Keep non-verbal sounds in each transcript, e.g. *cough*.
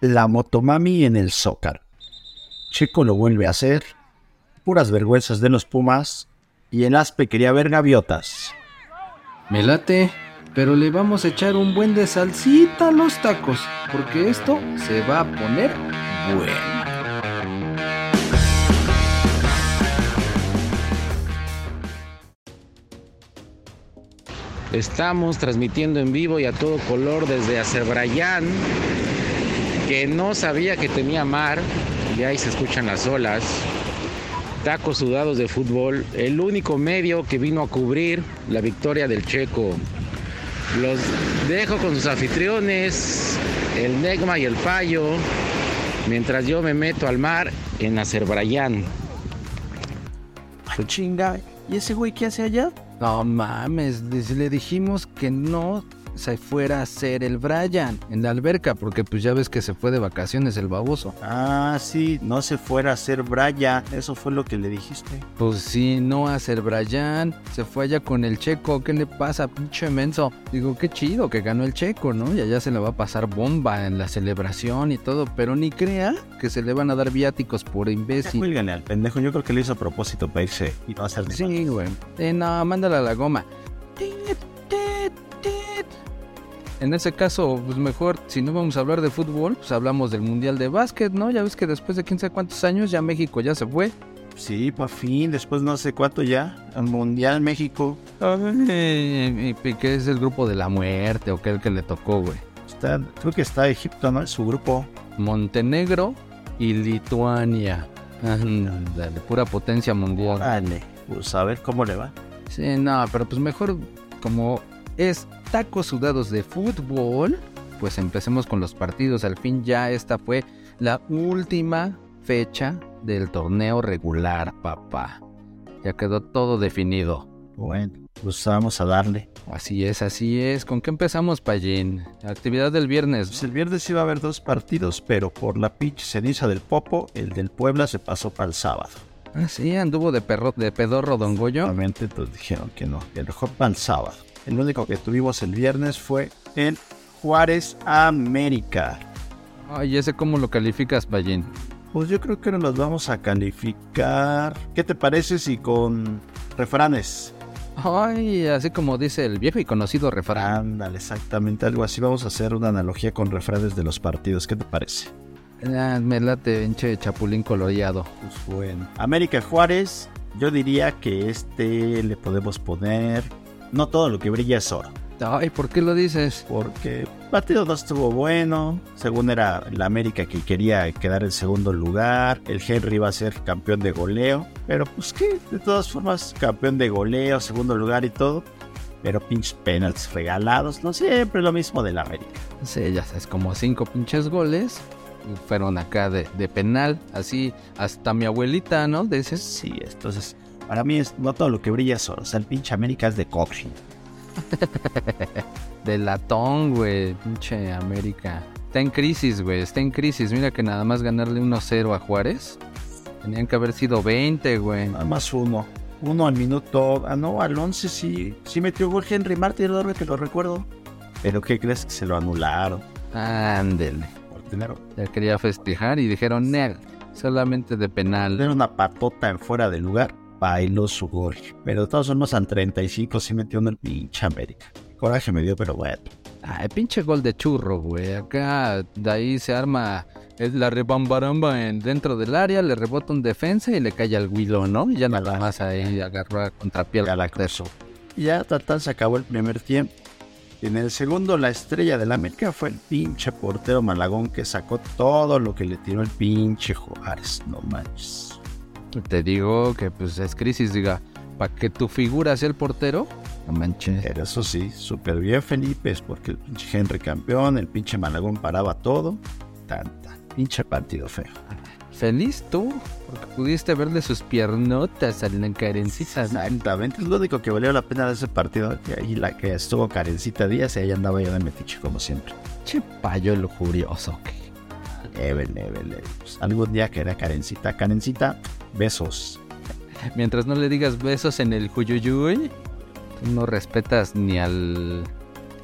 La motomami en el Zócar. Checo lo vuelve a hacer. Puras vergüenzas de los Pumas. Y el Aspe quería ver gaviotas. Me late, pero le vamos a echar un buen de salsita a los tacos, porque esto se va a poner bueno. Estamos transmitiendo en vivo y a todo color desde Azerbaiyán, que no sabía que tenía mar, y ahí se escuchan las olas. Tacos sudados de fútbol, el único medio que vino a cubrir la victoria del Checo. Los dejo con sus anfitriones, el Negma y el Payo, mientras yo me meto al mar en Azerbaiyán. Chinga, ¿y ese güey qué hace allá? No mames, le dijimos que no se fuera a hacer el Brian en la alberca, porque pues ya ves que se fue de vacaciones el baboso. Ah, sí, no se fuera a hacer Brian, eso fue lo que le dijiste. Pues sí, no a hacer Brian, se fue allá con el checo, ¿qué le pasa, pinche menso? Digo, qué chido que ganó el checo, ¿no? Y allá se le va a pasar bomba en la celebración y todo, pero ni crea que se le van a dar viáticos por imbécil. Cuélgale al pendejo, yo creo que lo hizo a propósito para irse y no hacer Sí, güey. Eh, no, mándala a la goma. En ese caso, pues mejor, si no vamos a hablar de fútbol, pues hablamos del Mundial de Básquet, ¿no? Ya ves que después de quién sabe cuántos años ya México ya se fue. Sí, por fin, después no sé cuánto ya, al Mundial México. Ay, y que es el grupo de la muerte o que el que le tocó, güey. Está, creo que está Egipto, ¿no? Es su grupo. Montenegro y Lituania. Ándale, pura potencia mundial. Vale, pues a ver cómo le va. Sí, no, pero pues mejor como es tacos sudados de fútbol, pues empecemos con los partidos. Al fin ya esta fue la última fecha del torneo regular, papá. Ya quedó todo definido. Bueno, pues vamos a darle. Así es, así es. ¿Con qué empezamos, Payín? Actividad del viernes. Pues el viernes iba a haber dos partidos, pero por la pinche ceniza del Popo, el del Puebla se pasó para el sábado. Ah, sí, anduvo de perro, de pedorro Don Goyo. Obviamente, pues dijeron que no, que mejor para el sábado. El único que tuvimos el viernes fue en Juárez América. Ay, ¿ese cómo lo calificas, Payín? Pues yo creo que nos los vamos a calificar. ¿Qué te parece si con refranes? Ay, así como dice el viejo y conocido refrán. Ándale, exactamente algo así. Vamos a hacer una analogía con refranes de los partidos. ¿Qué te parece? Ah, me late, pinche chapulín coloreado. Pues bueno. América Juárez, yo diría que este le podemos poner. No todo lo que brilla es oro. Ay, ¿por qué lo dices? Porque partido no estuvo bueno. Según era la América que quería quedar en segundo lugar. El Henry iba a ser campeón de goleo. Pero pues que, de todas formas, campeón de goleo, segundo lugar y todo. Pero pinches penaltis regalados. No siempre lo mismo de la América. Sí, ya sabes, como cinco pinches goles. Fueron acá de, de penal. Así, hasta mi abuelita, ¿no? Dices. Sí, entonces, para mí es, no todo lo que brilla es oro. O sea, el pinche América es de coaching. *laughs* de latón, güey. Pinche América. Está en crisis, güey. Está en crisis. Mira que nada más ganarle 1-0 a Juárez. Tenían que haber sido 20, güey. Nada más uno. Uno al minuto. Ah, no, al 11 sí. Sí metió gol Henry Martin, que lo recuerdo. Pero ¿qué crees que se lo anularon? Ándele. Por dinero. Ya quería festejar y dijeron, Nel, solamente de penal. Era una patota en fuera de lugar. Bailó su gol. Pero de todos modos, en 35 sí metió en el pinche América. Coraje me dio, pero bueno. Ay, pinche gol de churro, güey. Acá, de ahí se arma es la rebambaramba en, dentro del área, le rebota un defensa y le cae al Guido, ¿no? Y ya nada más ahí agarró a contrapié Ya la cruzó. Ya, tal, se acabó el primer tiempo. En el segundo, la estrella de la América fue el pinche portero Malagón que sacó todo lo que le tiró el pinche Juárez. No manches. Te digo que pues es crisis, diga, para que tu figura sea el portero, no manches. Pero eso sí, súper bien Felipe, es porque el pinche Henry campeón, el pinche Malagón paraba todo. Tanta, pinche partido feo. ¿Feliz tú? Porque pudiste verle sus piernotas a la carencita. Exactamente, es lo único que valió la pena de ese partido. Ahí la que estuvo Karencita Díaz y ahí andaba yo de metiche como siempre. Che payo lujurioso. que- Leve, leve, leve. Pues, algún día que era Karencita. Karencita, besos. Mientras no le digas besos en el Juyuyuy, tú no respetas ni al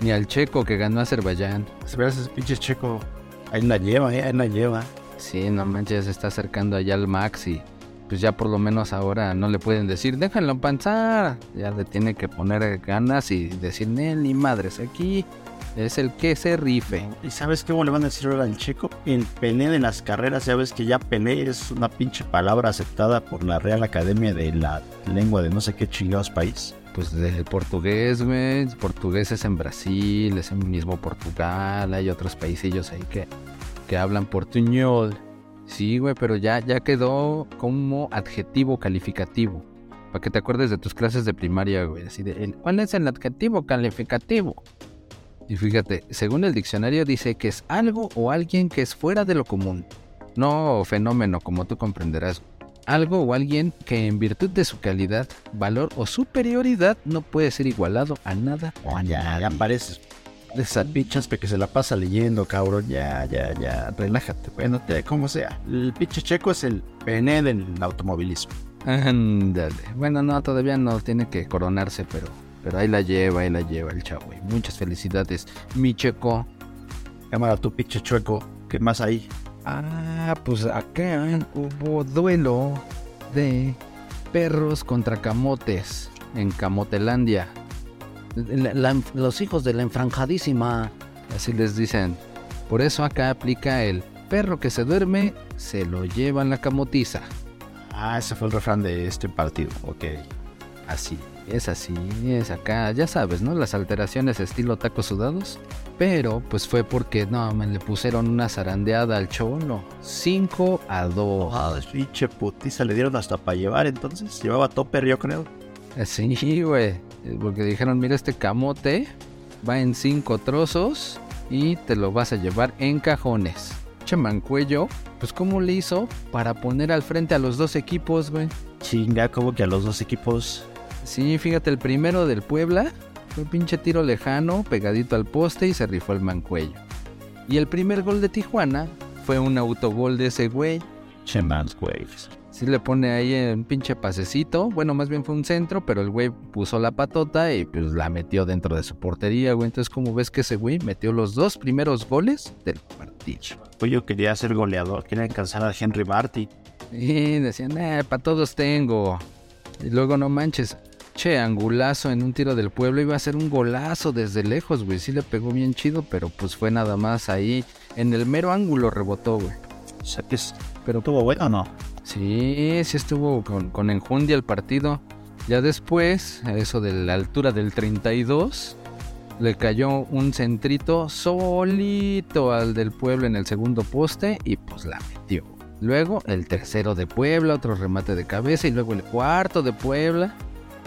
ni al checo que ganó Azerbaiyán. Ese pinche checo, ahí la lleva, eh, ahí la lleva. Sí, no manches, se está acercando allá al Max y pues ya por lo menos ahora no le pueden decir, déjenlo panzar. Ya le tiene que poner ganas y decir, "Nel, ni madres, aquí es el que se rife. ¿Y sabes cómo le van a decir ahora al checo? El Pelé de las carreras, ya ves que ya Pelé es una pinche palabra aceptada por la Real Academia de la Lengua de no sé qué chingados país. Pues del portugués, güey. Portugués es en Brasil, es en mismo Portugal. Hay otros paisillos ahí que, que hablan portuñol. Sí, güey, pero ya, ya quedó como adjetivo calificativo. Para que te acuerdes de tus clases de primaria, güey. Así de, ¿cuál es el adjetivo calificativo? Y fíjate, según el diccionario dice que es algo o alguien que es fuera de lo común. No fenómeno, como tú comprenderás. Algo o alguien que en virtud de su calidad, valor o superioridad no puede ser igualado a nada o a Ya, ya pareces. De esa pinche que se la pasa leyendo, cabrón. Ya, ya, ya. Relájate. Bueno, te, como sea. El pinche checo es el pene del automovilismo. Ándale. Bueno, no, todavía no tiene que coronarse, pero, pero ahí la lleva, ahí la lleva el chavo. Muchas felicidades, mi checo. Cámara, tu pinche chueco. ¿Qué más hay? Ah, pues acá hubo duelo de perros contra camotes en Camotelandia. La- la- los hijos de la enfranjadísima. Así les dicen. Por eso acá aplica el perro que se duerme, se lo lleva en la camotiza. Ah, ese fue el refrán de este partido. Ok. Así, es así, es acá. Ya sabes, ¿no? Las alteraciones estilo tacos sudados. Pero pues fue porque, no, me le pusieron una zarandeada al cholo. 5 a 2. Ah, pinche putiza le dieron hasta para llevar entonces. Llevaba topper, yo creo. Sí, güey. Porque dijeron, mira, este camote va en cinco trozos y te lo vas a llevar en cajones. Che mancuello, pues ¿cómo le hizo para poner al frente a los dos equipos, güey? Chinga, como que a los dos equipos. Sí, fíjate, el primero del Puebla fue pinche tiro lejano, pegadito al poste y se rifó el mancuello. Y el primer gol de Tijuana fue un autogol de ese güey. Che güey. Sí le pone ahí un pinche pasecito. Bueno, más bien fue un centro, pero el güey puso la patota y pues la metió dentro de su portería, güey. Entonces, como ves que ese güey metió los dos primeros goles del partido? Pues yo quería ser goleador, quería alcanzar a Henry Marty. Y decían, eh, para todos tengo. Y luego no manches, angulazo en un tiro del pueblo. Iba a ser un golazo desde lejos, güey. Sí le pegó bien chido, pero pues fue nada más ahí. En el mero ángulo rebotó, güey. O sea que es- Pero estuvo bueno o no. Sí, sí estuvo con, con enjundia el partido. Ya después, a eso de la altura del 32, le cayó un centrito solito al del pueblo en el segundo poste y pues la metió. Luego el tercero de Puebla, otro remate de cabeza y luego el cuarto de Puebla.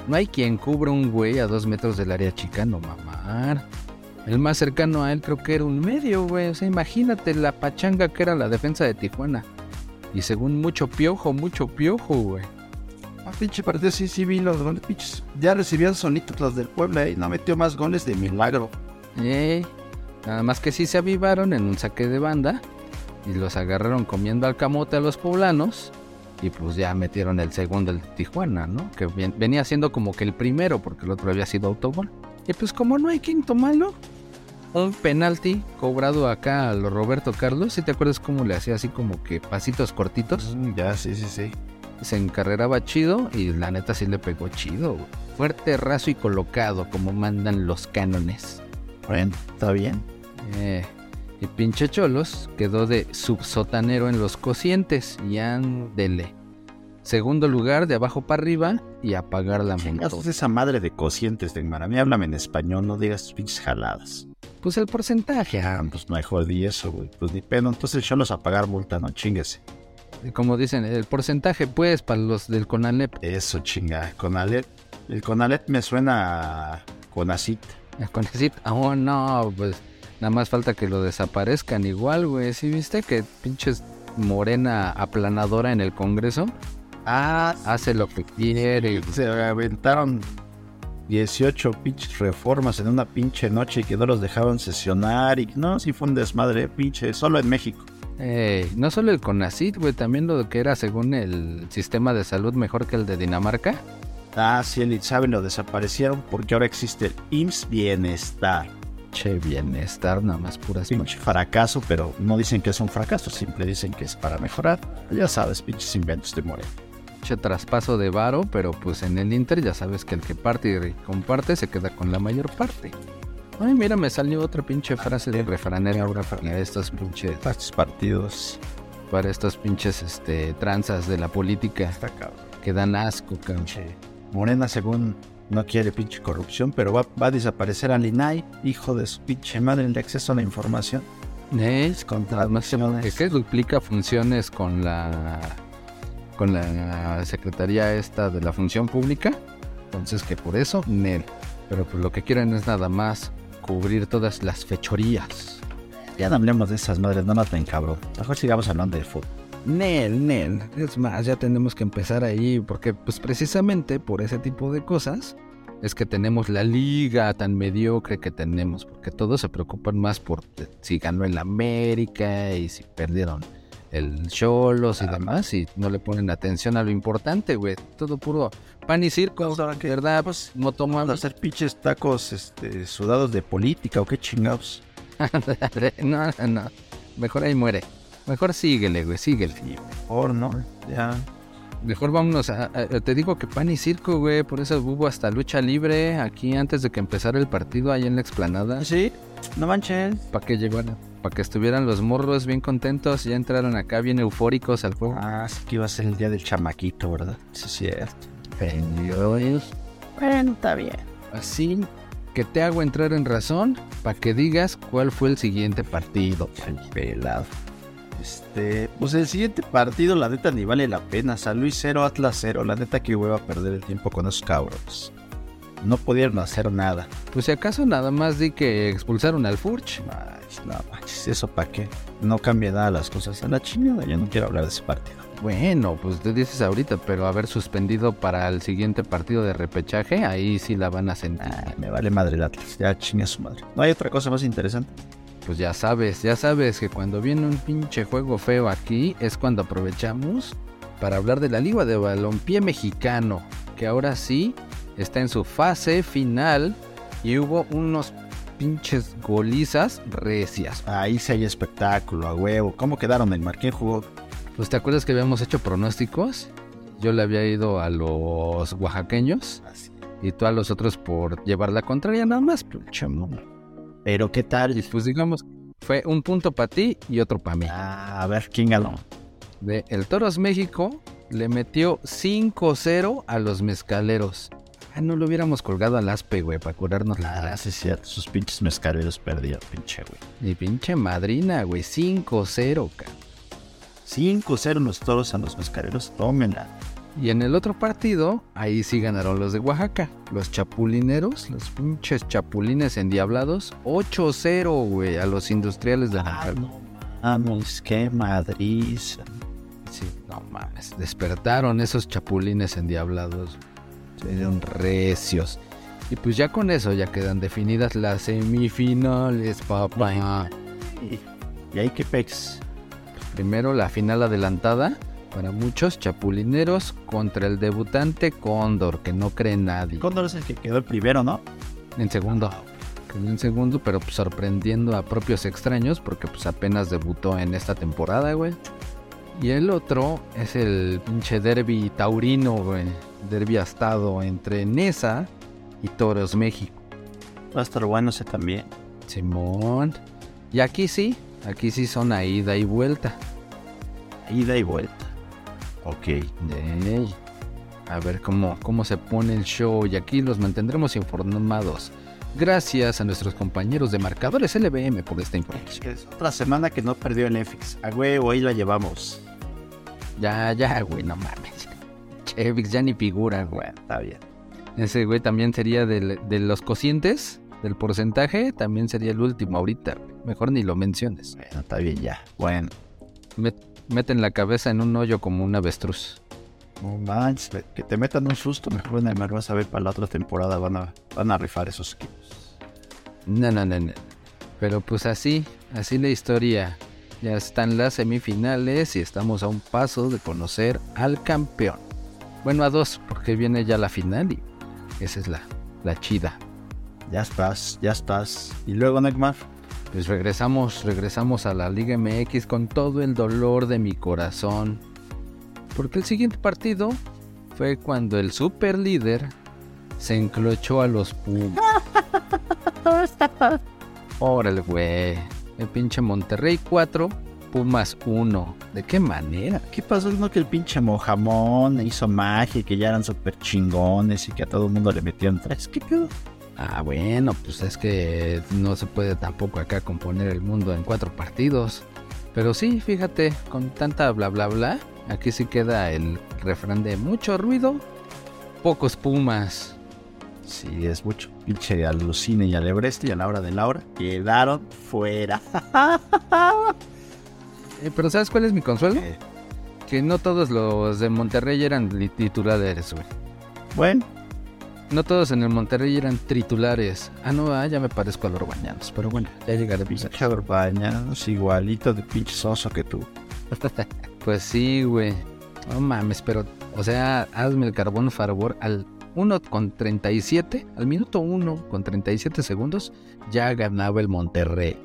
No hay quien cubra un güey a dos metros del área chica, no mamar. El más cercano a él creo que era un medio, güey. O sea, imagínate la pachanga que era la defensa de Tijuana. Y según mucho piojo, mucho piojo, güey. Ah, pinche partido, sí, sí vi los goles, pinches. Ya recibían sonitos los del Puebla y no metió más goles de milagro. Ey, nada más que sí se avivaron en un saque de banda. Y los agarraron comiendo al camote a los poblanos. Y pues ya metieron el segundo el Tijuana, ¿no? Que ven- venía siendo como que el primero, porque el otro había sido autogol. Y pues como no hay quinto malo, un penalti cobrado acá a lo Roberto Carlos. Si te acuerdas cómo le hacía así como que pasitos cortitos. Mm, Ya, sí, sí, sí. se encarreraba chido y la neta sí le pegó chido. güey. Fuerte, raso y colocado, como mandan los cánones. Bueno, está bien. Eh, y pinche Cholos quedó de subsotanero en los cocientes y ándele. Segundo lugar, de abajo para arriba, y a pagar la multa. Chingados, esa madre de cocientes de mar. A mí háblame en español, no digas tus pinches jaladas. Pues el porcentaje, ah, Ah, pues mejor di eso, güey. Pues ni pedo. Entonces yo los a pagar multa, no chinguese. como dicen, el porcentaje pues para los del Conalep. Eso, chinga. Conalet. El Conalet me suena a Conacit. El Conacit, oh no, pues nada más falta que lo desaparezcan igual, güey. ¿Sí viste que pinches morena aplanadora en el Congreso? Ah, Hace lo que quiere. se aventaron 18 pinches reformas en una pinche noche y que no los dejaban sesionar. Y no, sí fue un desmadre, pinche. Solo en México. No solo el CONACIT, güey, también lo que era según el sistema de salud mejor que el de Dinamarca. Ah, sí, el saben lo desaparecieron porque ahora existe el IMSS Bienestar. Che, bienestar, nada más puras Pinche fracaso, pero no dicen que es un fracaso, siempre dicen que es para mejorar. Ya sabes, pinches inventos de Moreno. pinche traspaso de varo, pero pues en el Inter ya sabes que el que parte y comparte se queda con la mayor parte. Ay, mira, me salió otra pinche frase de refranera ahora para estos pinches, partidos. para estos pinches este, tranzas de la política Está que dan asco, cabrón. Pinche Morena, según no quiere pinche corrupción, pero va, va a desaparecer al INAI, hijo de su pinche madre, el de acceso a la información. Es que, que duplica funciones con la con la secretaría esta de la función pública. Entonces que por eso, Nel. Pero pues lo que quieren es nada más cubrir todas las fechorías. Ya no hablemos de esas madres, más me cabrón. Mejor sigamos hablando de fútbol. Nel, Nel. Es más, ya tenemos que empezar ahí porque pues precisamente por ese tipo de cosas es que tenemos la liga tan mediocre que tenemos, porque todos se preocupan más por si ganó el América y si perdieron el Cholos y demás y no le ponen atención a lo importante, güey. Todo puro pan y circo, ¿verdad? Pues no toman... hacer pinches tacos este, sudados de política o qué chingados. *laughs* no, no, no. Mejor ahí muere. Mejor síguele, güey, síguele. Mejor, ¿no? Ya. Mejor vámonos a, a- Te digo que pan y circo, güey. Por eso hubo hasta lucha libre aquí antes de que empezara el partido ahí en la explanada. Sí, no manches. Para que llegaran. Para que estuvieran los morros bien contentos. Ya entraron acá bien eufóricos al juego. Ah, sí que iba a ser el día del chamaquito, ¿verdad? Sí, es cierto. Bueno, está bien. Así que te hago entrar en razón para que digas cuál fue el siguiente partido. Ay, pelado. Este, pues el siguiente partido, la neta, ni vale la pena. San Luis 0, Atlas 0. La neta que hueva a perder el tiempo con esos cabrones. No pudieron hacer nada. Pues si acaso nada más di que expulsaron al Furch. Ay, no manches, ¿eso para qué? No cambia nada las cosas. A la chingada, yo no quiero hablar de ese partido. Bueno, pues te dices ahorita, pero haber suspendido para el siguiente partido de repechaje, ahí sí la van a sentir. Ah, me vale madre el Atlas. Ya chinga su madre. No hay otra cosa más interesante. Pues ya sabes, ya sabes que cuando viene un pinche juego feo aquí es cuando aprovechamos para hablar de la Liga de Balompié Mexicano, que ahora sí está en su fase final y hubo unos pinches golizas recias. Ahí sí hay espectáculo, a huevo. ¿Cómo quedaron el mar? ¿Quién jugó? Pues te acuerdas que habíamos hecho pronósticos? Yo le había ido a los oaxaqueños Así. y tú a los otros por llevar la contraria nada más, pinche. Pero ¿qué tal? Y pues digamos, fue un punto para ti y otro para mí. Ah, a ver, ¿quién ganó? De el Toros México le metió 5-0 a los mezcaleros. Ah, no lo hubiéramos colgado al aspe, güey, para curarnos la Ah, sí, cierto. Sus pinches mezcaleros perdieron, pinche güey. Mi pinche madrina, güey, 5-0, cabrón. 5-0 los toros a los mezcaleros. Tómenla. Y en el otro partido, ahí sí ganaron los de Oaxaca. Los chapulineros, los pinches chapulines endiablados, 8-0, güey, a los industriales de Monterrey. Vamos, qué Madrid. Sí, no mames. Despertaron esos chapulines endiablados. Eran recios. Y pues ya con eso ya quedan definidas las semifinales, papá. Y ahí que pex. Primero la final adelantada para muchos chapulineros contra el debutante Cóndor, que no cree nadie. Cóndor es el que quedó el primero, ¿no? En segundo. Quedó en segundo, pero pues sorprendiendo a propios extraños porque pues apenas debutó en esta temporada, güey. Y el otro es el pinche derby taurino, güey. Derby astado entre Nesa y Toros México. Va a estar bueno ese también. Simón. Y aquí sí, aquí sí son a ida y vuelta. Ida y vuelta. Ok. A ver cómo, cómo se pone el show y aquí los mantendremos informados. Gracias a nuestros compañeros de marcadores LBM por esta información. Es otra semana que no perdió el EFIX. A huevo, ahí la llevamos. Ya, ya, güey, no mames. Chevix ya ni figura, güey. Bueno, está bien. Ese güey también sería del- de los cocientes, del porcentaje, también sería el último ahorita. Mejor ni lo menciones. Bueno, está bien ya. Bueno. Met- meten la cabeza en un hoyo como un avestruz. No manches, que te metan un susto, mejor en el vas a ver para la otra temporada van a, van a rifar esos equipos. No, no, no, no. Pero pues así, así la historia. Ya están las semifinales y estamos a un paso de conocer al campeón. Bueno, a dos, porque viene ya la final y esa es la, la chida. Ya estás, ya estás. Y luego, Neymar, Pues regresamos, regresamos a la Liga MX con todo el dolor de mi corazón. Porque el siguiente partido fue cuando el super líder se enclochó a los Pumas. *laughs* Órale, güey. El pinche Monterrey 4, Pumas 1. ¿De qué manera? ¿qué pasó? No que el pinche mojamón hizo magia y que ya eran súper chingones y que a todo el mundo le metieron tres. ¿Qué pedo? Ah, bueno, pues es que no se puede tampoco acá componer el mundo en cuatro partidos. Pero sí, fíjate, con tanta bla bla bla, aquí sí queda el refrán de mucho ruido, pocos pumas. Sí, es mucho. Pinche alucine y alebreste y a la hora de la hora quedaron fuera. *laughs* Eh, pero ¿sabes cuál es mi consuelo? Que no todos los de Monterrey eran titulares, güey. bueno, No todos en el Monterrey eran titulares. Ah, no, ah, ya me parezco a los bañanos. Pero bueno, ya llegaré. pues, pinche Orbañanos igualito de pinche soso que tú. *laughs* Pues sí, güey. No mames, pero, o sea, hazme el carbón favor al 1 con 37, al minuto 1 con 37 segundos, ya ganaba el Monterrey.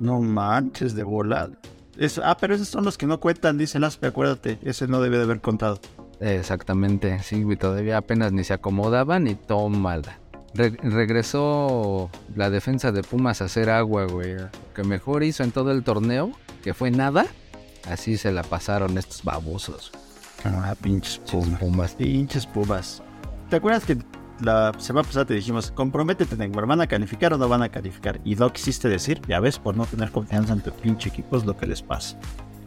No manches de volada. Es- ah, pero esos son los que no cuentan, dice Laspe, acuérdate. Ese no debe de haber contado. Exactamente, sí, todavía apenas ni se acomodaban y tómala. Re- regresó la defensa de Pumas a hacer agua, güey. Lo que mejor hizo en todo el torneo, que fue nada, así se la pasaron estos babosos. Ah, pinches pumas. Pumas. Pinches pumas. ¿Te acuerdas que la semana pasada te dijimos, comprométete, Neymar, ¿van a calificar o no van a calificar? Y no quisiste decir, ya ves, por no tener confianza en tu pinche equipo es lo que les pasa.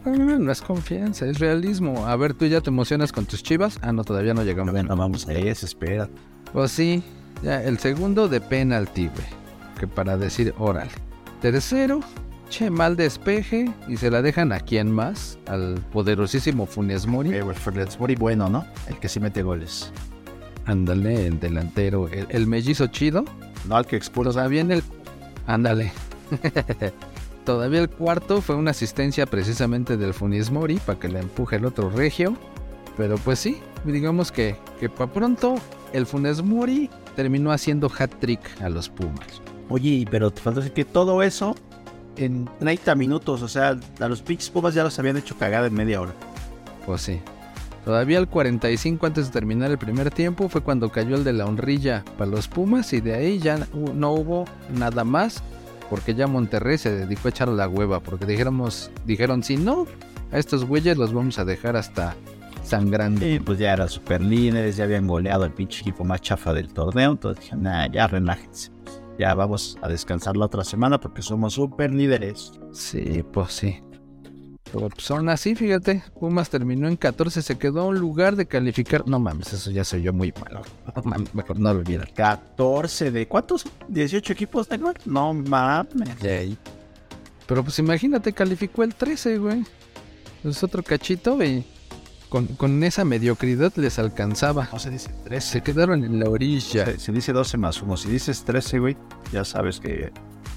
Ah, No es confianza, es realismo. A ver, ¿tú ya te emocionas con tus chivas? Ah, no, todavía no llegamos. No vamos a eso, espera. Pues sí, ya, el segundo de penalti, güey. Que para decir, órale. Tercero, che, mal despeje. Y se la dejan a quién más? Al poderosísimo Funes Mori. Eh, bueno, es muy bueno, ¿no? El que sí mete goles. Ándale, el delantero. El, el mellizo chido. No al que expulsa. Todavía en el... Ándale. *laughs* Todavía el cuarto fue una asistencia precisamente del Funes Mori para que le empuje el otro regio. Pero pues sí, digamos que, que para pronto el Funes Mori terminó haciendo hat-trick a los Pumas. Oye, pero te falta decir que todo eso en 30 minutos, o sea, a los pinches pumas ya los habían hecho cagada en media hora. Pues sí. Todavía al 45 antes de terminar el primer tiempo fue cuando cayó el de la honrilla para los Pumas y de ahí ya no hubo nada más porque ya Monterrey se dedicó a echar la hueva porque dijéramos, dijeron si no, a estos güeyes los vamos a dejar hasta sangrando. Y pues ya eran super líderes, ya habían goleado el pinche equipo más chafa del torneo. Entonces dije, nah, ya relájense. Ya vamos a descansar la otra semana porque somos super líderes. Sí, pues sí. Pero pues son así, fíjate. Pumas terminó en 14, se quedó a un lugar de calificar. No mames, eso ya soy yo muy malo. No mames, mejor no lo olvides. 14 de cuántos? 18 equipos, Neymar. No mames. Pero pues imagínate, calificó el 13, güey. Es otro cachito y con, con esa mediocridad les alcanzaba. No se dice 13. Se quedaron en la orilla. Se, se dice 12 más 1. Si dices 13, güey, ya sabes que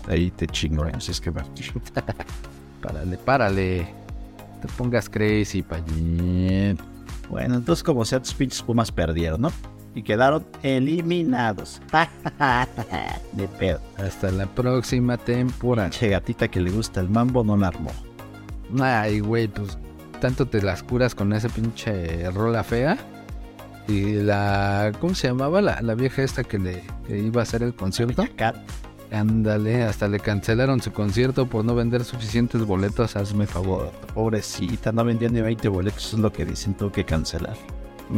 ahí te chingo. Así es que. *laughs* Párale, párale. Te pongas crazy, payín. Bueno, entonces como sea, tus pinches pumas perdieron, ¿no? Y quedaron eliminados. *laughs* de pedo. Hasta la próxima temporada. Che gatita que le gusta el mambo no la armó. Ay, güey, pues tanto te las curas con esa pinche rola fea. Y la. ¿Cómo se llamaba? La, la vieja esta que le que iba a hacer el concierto. Cat. Ándale, hasta le cancelaron su concierto por no vender suficientes boletos. Hazme favor. Pobrecita, no vendían ni 20 boletos, es lo que dicen, tuvo que cancelar.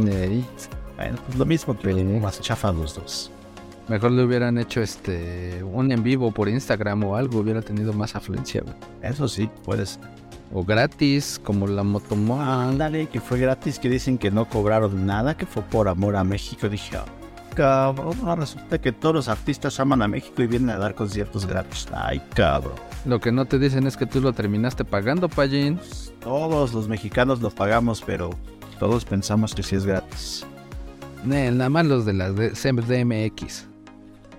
Ey, Bueno, pues lo mismo, pero más chafa los dos. Mejor le hubieran hecho este un en vivo por Instagram o algo, hubiera tenido más afluencia. Eso sí, puedes. O gratis, como la Motomoa. Ándale, que fue gratis, que dicen que no cobraron nada, que fue por amor a México. Dije, "Ah, cabrón, ahora resulta que todos los artistas aman a México y vienen a dar conciertos gratis. Ay, cabrón. Lo que no te dicen es que tú lo terminaste pagando, Pallín. Todos los mexicanos lo pagamos, pero todos pensamos que sí es gratis. Nada más los de las de CDMX.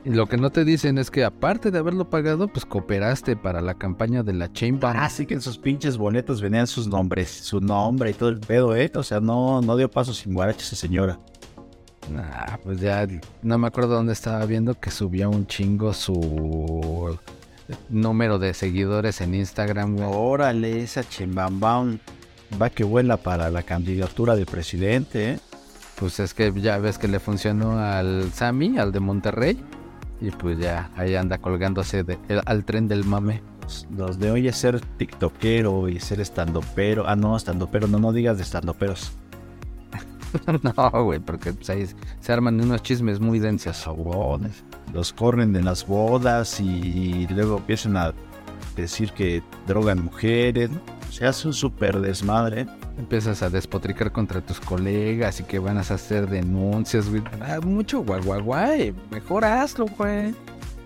Y lo que no te dicen es que aparte de haberlo pagado, pues cooperaste para la campaña de la Chamber. Así que en sus pinches boletos venían sus nombres, su nombre y todo el pedo, ¿eh? O sea, no, no dio paso sin guarache esa señora. Nah, pues ya no me acuerdo dónde estaba viendo que subió un chingo su número de seguidores en Instagram. güey. Órale, esa chimbambam va que vuela para la candidatura de presidente, ¿eh? Pues es que ya ves que le funcionó al Sammy, al de Monterrey. Y pues ya ahí anda colgándose de- el- al tren del mame. Los de hoy es ser tiktokero y ser estandopero. Ah, no, estandopero, no, no digas de estandoperos. *laughs* no, güey, porque pues, ahí se arman unos chismes muy densos. Sabrones. Los corren de las bodas y luego empiezan a decir que drogan mujeres. ¿no? Se hace un súper desmadre. Empiezas a despotricar contra tus colegas y que van a hacer denuncias, güey. Ah, mucho guay, guay, guay. Mejor hazlo, güey.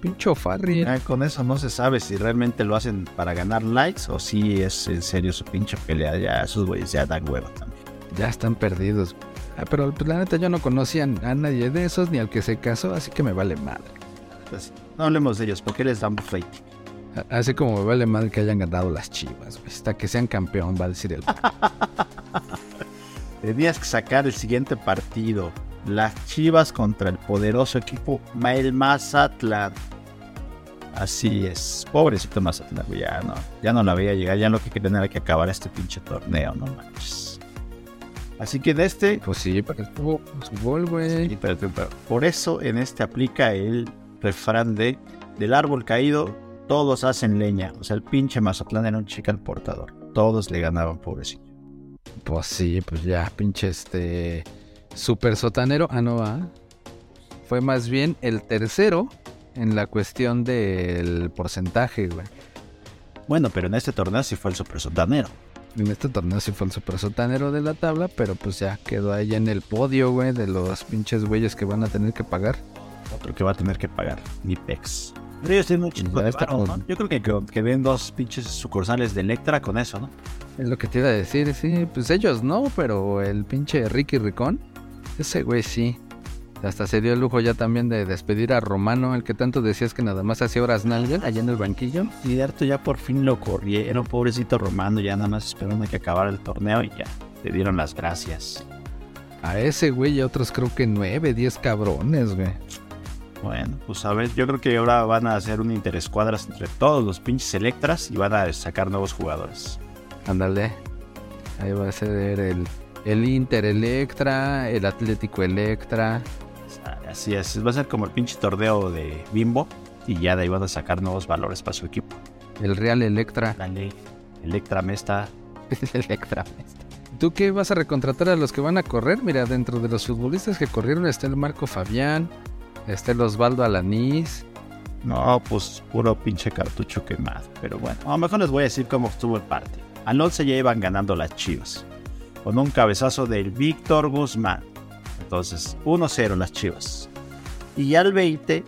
Pincho farri. Ah, con eso no se sabe si realmente lo hacen para ganar likes o si es en serio su pinche pelea. Ya esos güeyes ya dan hueva también. Ya están perdidos. Ah, pero pues, la neta yo no conocía a nadie de esos ni al que se casó, así que me vale madre. Entonces, no hablemos de ellos porque les damos rating. A- Así como me vale madre que hayan ganado las chivas. Hasta que sean campeón, va a decir el. *laughs* Tenías que sacar el siguiente partido. Las Chivas contra el poderoso equipo el Mazatlán. Así es. Pobrecito Mazatlán, ya no, ya no la veía llegar. Ya lo que querían era que acabara este pinche torneo, no manches. Así que de este, Pues sí, estuvo su gol, güey. Sí, pero- pero por eso en este aplica el refrán de del árbol caído, todos hacen leña. O sea, el pinche Mazatlán era un chica al portador. Todos le ganaban, pobrecito. Pues sí, pues ya, pinche este. Super sotanero. Ah, no, ah. Fue más bien el tercero en la cuestión del porcentaje, güey. Bueno, pero en este torneo sí fue el super sotanero. En este torneo sí fue el super sotanero de la tabla, pero pues ya quedó ahí en el podio, güey, de los pinches güeyes que van a tener que pagar. Otro que va a tener que pagar, mi pex. Pero ellos tienen un chingo Ya de varo, ¿no? Yo creo que, que, que ven dos pinches sucursales de Electra con eso, ¿no? Es lo que te iba a decir, sí. Pues ellos no, pero el pinche Ricky Ricón, ese güey sí. Hasta se dio el lujo ya también de despedir a Romano, el que tanto decías que nada más hacía horas nalgas allá en el banquillo. Y de harto ya por fin lo corrieron, pobrecito Romano, ya nada más esperando que acabara el torneo y ya le dieron las gracias. A ese güey y a otros creo que nueve, diez cabrones, güey. Bueno, pues a ver, yo creo que ahora van a hacer un interescuadras entre todos los pinches Electras y van a sacar nuevos jugadores. Ándale. Ahí va a ser el, el Inter Electra, el Atlético Electra. Así es, va a ser como el pinche torneo de Bimbo y ya de ahí van a sacar nuevos valores para su equipo. El Real Electra. Dale, Electra me está. *laughs* Electra. ¿Tú qué vas a recontratar a los que van a correr? Mira, dentro de los futbolistas que corrieron está el Marco Fabián, está el Osvaldo Alanís. No, pues puro pinche cartucho quemado. Pero bueno, a lo mejor les voy a decir cómo estuvo el partido. Al 11 ya iban ganando las chivas. Con un cabezazo del Víctor Guzmán. Entonces, 1-0 las chivas. Y al 20,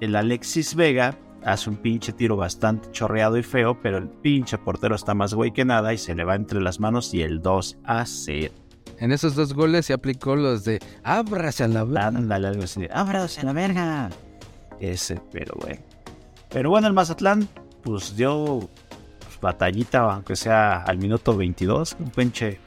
el Alexis Vega hace un pinche tiro bastante chorreado y feo, pero el pinche portero está más güey que nada y se le va entre las manos y el 2 a 0. En esos dos goles se aplicó los de ábrase a la verga". Ándale algo así de, ábrados en la verga. Ese, pero bueno. Pero bueno, el Mazatlán, pues dio pues, batallita, aunque sea al minuto 22. Un pinche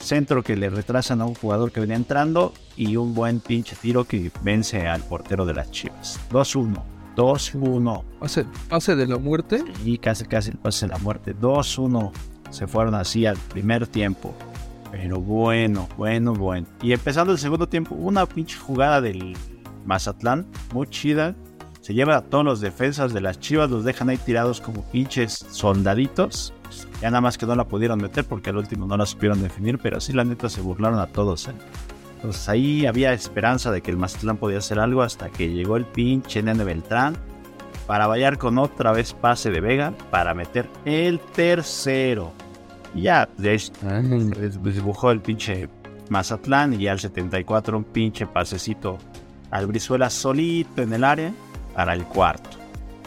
centro que le retrasan a un jugador que venía entrando y un buen pinche tiro que vence al portero de las Chivas. 2-1. 2-1. Pase, pase de la muerte. Y casi casi el pase de la muerte. 2-1. Se fueron así al primer tiempo. Pero bueno, bueno, bueno. Y empezando el segundo tiempo, una pinche jugada del Mazatlán, muy chida. Se lleva a todos los defensas de las chivas, los dejan ahí tirados como pinches soldaditos. Ya nada más que no la pudieron meter porque al último no la supieron definir, pero sí la neta se burlaron a todos. ¿eh? Entonces ahí había esperanza de que el Mazatlán podía hacer algo hasta que llegó el pinche Nene Beltrán para vallar con otra vez pase de Vega para meter el tercero. Y ya, des- dibujó el pinche Mazatlán y ya al 74 un pinche pasecito al Brizuela solito en el área para el cuarto.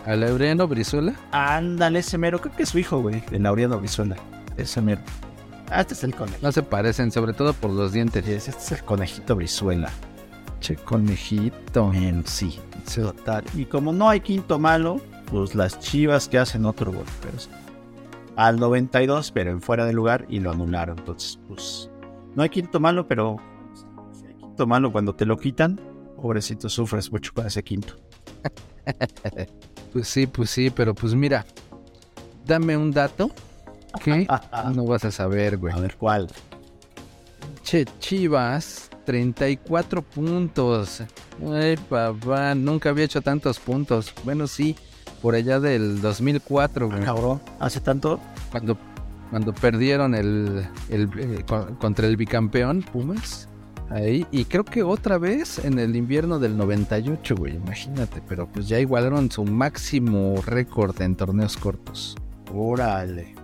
¿A Laureano Brizuela? Ándale, ese mero, creo que es su hijo, güey, de Laureano Brizuela. Ese mero. Ah, este es el conejo. No se parecen, sobre todo por los dientes. Este es el conejito Brizuela. Che, conejito. En sí, total. Y como no hay quinto malo, pues las chivas que hacen otro gol. Pero sí. al 92, pero en fuera de lugar y lo anularon. Entonces, pues no hay quinto malo, pero si hay quinto malo cuando te lo quitan, pobrecito, sufres mucho con ese quinto. *laughs* Pues sí, pues sí, pero pues mira, dame un dato que *laughs* no vas a saber, güey. A ver cuál. Che, Chivas, 34 puntos. Ay, papá, nunca había hecho tantos puntos. Bueno, sí, por allá del 2004, güey. Cabrón, hace tanto. Cuando, cuando perdieron el, el, eh, co- contra el bicampeón Pumas. Ahí, y creo que otra vez en el invierno del 98, güey, imagínate, pero pues ya igualaron su máximo récord en torneos cortos. Órale.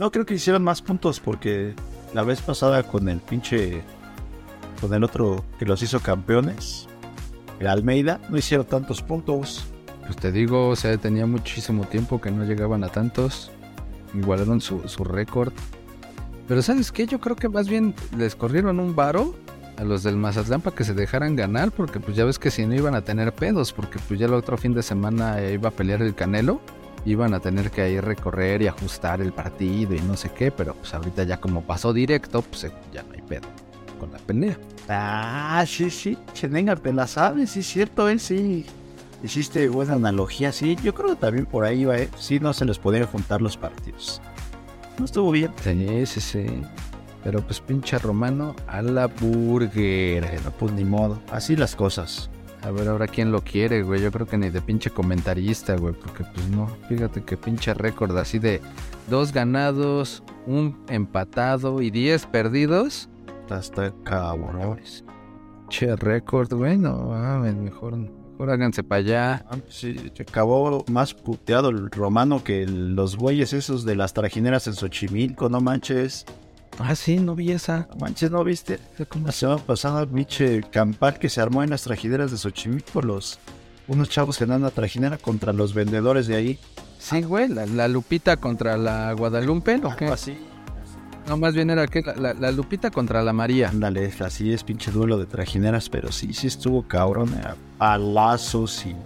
No creo que hicieron más puntos porque la vez pasada con el pinche. Con el otro que los hizo campeones, el Almeida, no hicieron tantos puntos. Pues te digo, o sea, tenía muchísimo tiempo que no llegaban a tantos. Igualaron su, su récord. Pero ¿sabes qué? Yo creo que más bien les corrieron un varo a los del Mazatlán para que se dejaran ganar, porque pues ya ves que si no iban a tener pedos, porque pues ya el otro fin de semana eh, iba a pelear el Canelo, iban a tener que ahí recorrer y ajustar el partido y no sé qué, pero pues ahorita ya como pasó directo, pues eh, ya no hay pedo con la pelea. Ah, sí, sí. Chenenga, te la sabes, sí, es cierto, ¿eh? Sí. Hiciste buena analogía, sí. Yo creo que también por ahí va, ¿eh? Sí, no se les podían juntar los partidos. No estuvo bien. Sí, sí, sí. Pero pues pinche romano a la burger. Pero pues ni modo. Así las cosas. A ver ahora quién lo quiere, güey. Yo creo que ni de pinche comentarista, güey. Porque pues no. Fíjate que pinche récord así de dos ganados, un empatado y diez perdidos. Hasta cabrones. Che récord, güey. No mames, mejor, mejor háganse para allá. Ah, Sí, se acabó más puteado el romano que los güeyes esos de las trajineras en Xochimilco, no manches. Ah, sí, no vi esa. Manches, ¿no viste? ¿Cómo La semana pasada, pinche campal que se armó en las trajineras de Xochimilco, los unos chavos que andan la trajinera contra los vendedores de ahí. Sí, güey. La, la Lupita contra la Guadalupe, ¿o qué? Así. No, más bien era que la, la- la Lupita contra la María. Ándale, así es pinche duelo de trajineras, pero sí, sí estuvo cabrón. eh, Palazos y.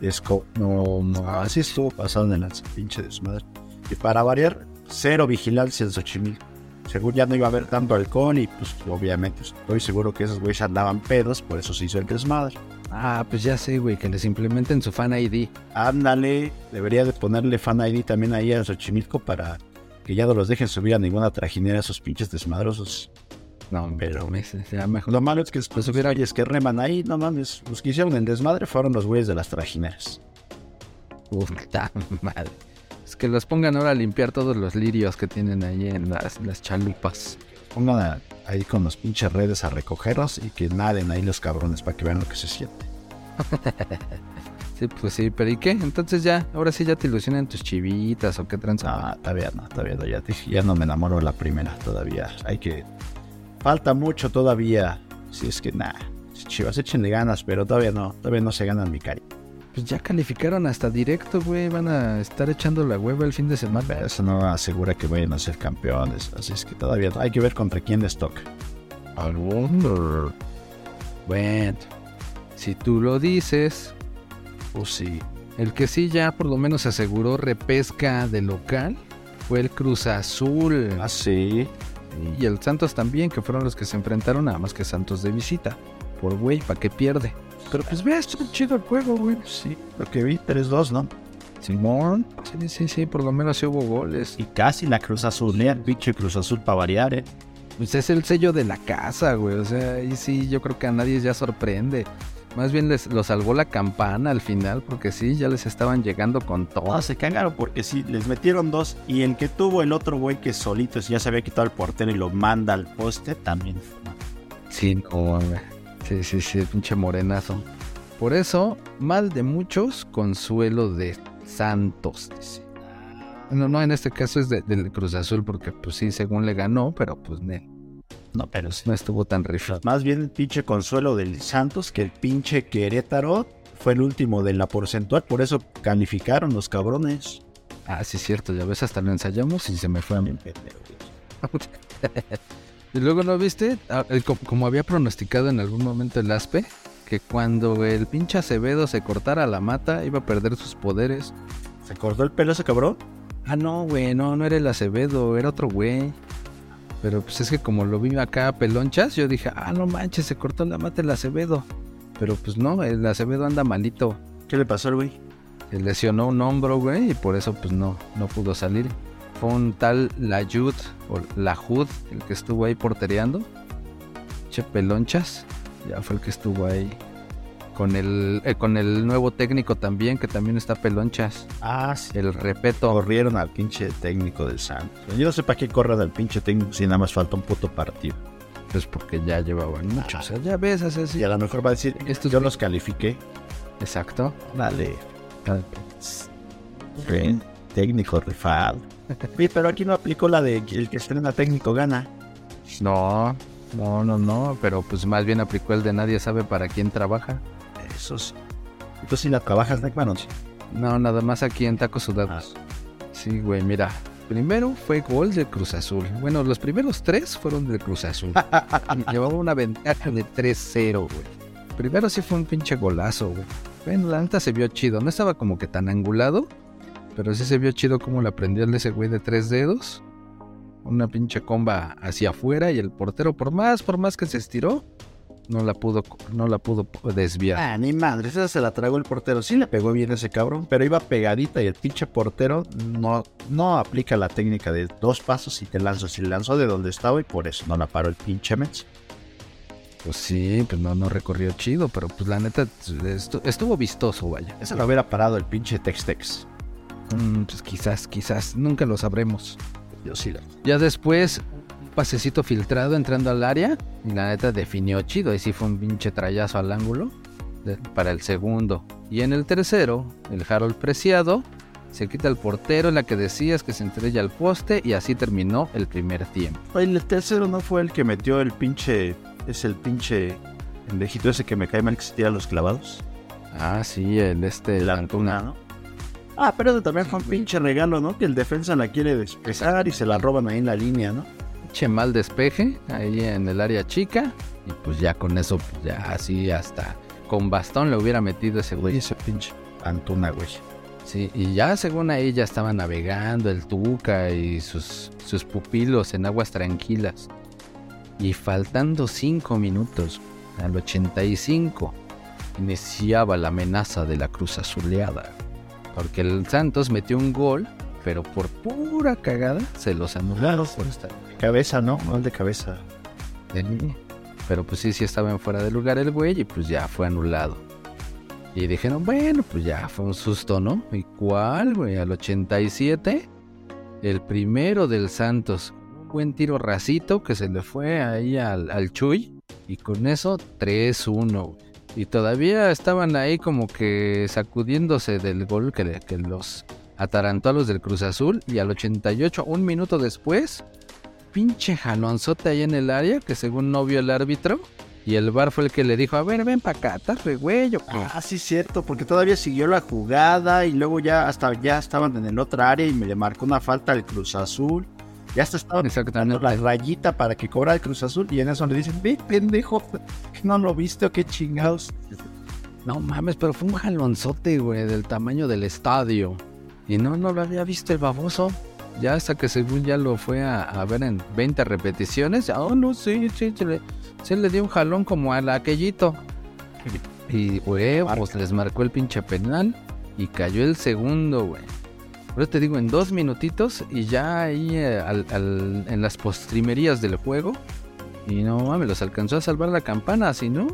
Esco no, no, así estuvo pasando en la pinche desmadre. Y para variar, cero vigilancia en Xochimilco. Según ya no iba a haber tanto alcohol y pues obviamente estoy seguro que esos güeyes andaban pedos, por eso se hizo el desmadre. Ah, pues ya sé, güey, que les implementen su fan ID. Ándale, debería de ponerle fan ID también ahí a Xochimilco para que ya no los dejen subir a ninguna trajinera esos pinches desmadrosos. No, pero ya mejor. Lo malo es que después hubiera güeyes que reman ahí, no mames. Los que hicieron el desmadre fueron los güeyes de las trajineras. Puta *laughs* madre. Que los pongan ahora a limpiar todos los lirios que tienen ahí en las, las chalupas. Pongan a- ahí con los pinches redes a recogerlos y que naden ahí los cabrones para que vean lo que se siente. *laughs* Sí, pues sí, pero ¿y qué? Entonces ya, ahora sí ya te ilusionan tus chivitas o qué tranza. No, todavía no, todavía no. Ya, dije, ya no me enamoro de la primera, todavía. Hay que. Falta mucho todavía. Si es que nada. Chivas, échenle ganas, pero todavía no. Todavía no se ganan mi cariño. Pues ya calificaron hasta directo, güey. Van a estar echando la hueva el fin de semana. Pero eso no asegura que vayan a ser campeones. Así es que todavía hay que ver contra quién les toca. I wonder. Bueno, si tú lo dices, Pues sí. el que sí ya por lo menos aseguró repesca de local fue el Cruz Azul. Ah, sí. Y el Santos también, que fueron los que se enfrentaron nada más que Santos de visita. Por güey, ¿para qué pierde? Pero pues vea, estuvo chido el juego, güey. Sí. Lo que vi, 3-2, ¿no? Simón. Sí, sí, sí, por lo menos sí hubo goles. Y casi la Cruz Azul, el pinche Cruz Azul para variar, ¿eh? Pues es el sello de la casa, güey. O sea, ahí sí, yo creo que a nadie ya sorprende. Más bien les lo salvó la campana al final, porque sí, ya les estaban llegando con todo. No, se cagaron porque sí, les metieron dos. Y el que tuvo el otro güey que solito ya se había quitado el portero y lo manda al poste, también. Sí, no, güey. Sí, sí, sí, pinche morenazo. Por eso, mal de muchos, consuelo de Santos, dice. No, no, en este caso es de- del Cruz Azul, porque pues sí, según le ganó, pero pues ne- No, pero sí. no estuvo tan rifado. Más bien el pinche consuelo del Santos que el pinche Querétaro fue el último de la porcentual. Por eso calificaron los cabrones. Ah, sí, cierto, ya ves, hasta lo ensayamos y se me fue a mí. *laughs* Y luego, ¿no viste? Ah, como había pronosticado en algún momento el Aspe, que cuando el pinche Acevedo se cortara la mata, iba a perder sus poderes. ¿Se cortó el pelo ese cabrón? Ah, no, güey, no, no era el Acevedo, era otro güey. Pero pues es que como lo vi acá a pelonchas, yo dije, ah, no manches, se cortó la mata el Acevedo. Pero pues no, el Acevedo anda malito. ¿Qué le pasó al güey? Se lesionó un hombro, güey, y por eso pues no, no pudo salir. Fue un tal Layud, o Lajud, el que estuvo ahí portereando. Che pelonchas, ya fue el que estuvo ahí. Con el, eh, con el nuevo técnico también, que también está pelonchas. Ah, sí. El repeto. Corrieron al pinche técnico del Santos. Yo no sé para qué corran al pinche técnico si nada más falta un puto partido. Pues porque ya llevaban mucho. O sea, ya ves, así. Y a lo mejor va a decir, Estos yo los califiqué. Exacto. Dale. Bien, técnico rifado. *laughs* Pero aquí no aplicó la de el que estrena técnico gana. No, no, no, no. Pero pues más bien aplicó el de nadie sabe para quién trabaja. Eso sí. Tú sí la trabajas, Neckman, ¿o sí? No, nada más aquí en Tacos Sudados. Sí, güey, mira. Primero fue gol de Cruz Azul. Bueno, los primeros tres fueron del Cruz Azul. *laughs* Llevaba una ventaja de 3-0, güey. Primero sí fue un pinche golazo, güey. Bueno, la neta se vio chido. No estaba como que tan angulado, pero sí se vio chido como la prendió el de ese güey de tres dedos. Una pinche comba hacia afuera y el portero, por más, por más que se estiró, no la pudo, no la pudo desviar. Ah, ni madre, esa se la tragó el portero. Sí le pegó bien ese cabrón, pero iba pegadita y el pinche portero no, no aplica la técnica de dos pasos y te lanzo. Si lanzó de donde estaba y por eso no la paró el pinche Mets. Pues sí, pues no, no recorrió chido, pero pues la neta estu- estuvo vistoso, vaya. Esa lo hubiera parado el pinche Tex-Tex. Mm, pues quizás, quizás, nunca lo sabremos. Yo sí la. Ya después, un pasecito filtrado entrando al área, y la neta definió chido, ahí sí fue un pinche trayazo al ángulo de- para el segundo. Y en el tercero, el Harold Preciado se quita el portero, la que decías que se estrella al poste, y así terminó el primer tiempo. El tercero no fue el que metió el pinche. Es el pinche. Pendejito ese que me cae mal que se tira los clavados. Ah, sí, el este, el La. Antuna, ¿no? Ah, pero también fue un pinche regalo, ¿no? Que el defensa la quiere desprezar y se la roban ahí en la línea, ¿no? pinche mal despeje ahí en el área chica. Y pues ya con eso, pues ya así hasta con bastón le hubiera metido ese güey. ese pinche Antuna, güey. Sí, y ya según ahí ya estaba navegando el Tuca y sus, sus pupilos en aguas tranquilas. Y faltando cinco minutos, al 85, iniciaba la amenaza de la cruz azuleada. Porque el Santos metió un gol, pero por pura cagada se los anularon por Cabeza, ¿no? Gol de cabeza. Sí. Pero pues sí, sí estaba en fuera de lugar el güey y pues ya fue anulado. Y dijeron, bueno, pues ya fue un susto, ¿no? ¿Y cuál, güey? Al 87, el primero del Santos. Un buen tiro racito que se le fue ahí al, al Chuy. Y con eso, 3-1. güey. Y todavía estaban ahí como que sacudiéndose del gol que, los atarantó a los del Cruz Azul. Y al 88, un minuto después, pinche jalonzote ahí en el área que según no vio el árbitro. Y el bar fue el que le dijo, a ver, ven para acá, re güey, ¿o qué?". Ah, sí, cierto, porque todavía siguió la jugada y luego ya hasta ya estaban en el otra área y me le marcó una falta al Cruz Azul. Ya hasta estaban dando la rayita para que cobra el Cruz Azul y en eso le dicen, ve, pendejo, no lo viste o qué chingados. No mames, pero fue un jalonzote, güey, del tamaño del estadio. Y no, no lo había visto el baboso. Ya hasta que según ya lo fue a, a ver en 20 repeticiones. Oh, no, sí, sí, se le, se le dio un jalón como al aquellito. Y, güey, pues les marcó el pinche penal. Y cayó el segundo, güey. Pero te digo, en dos minutitos y ya ahí eh, al- al- en las postrimerías del juego. Y no mames, los alcanzó a salvar la campana, si no,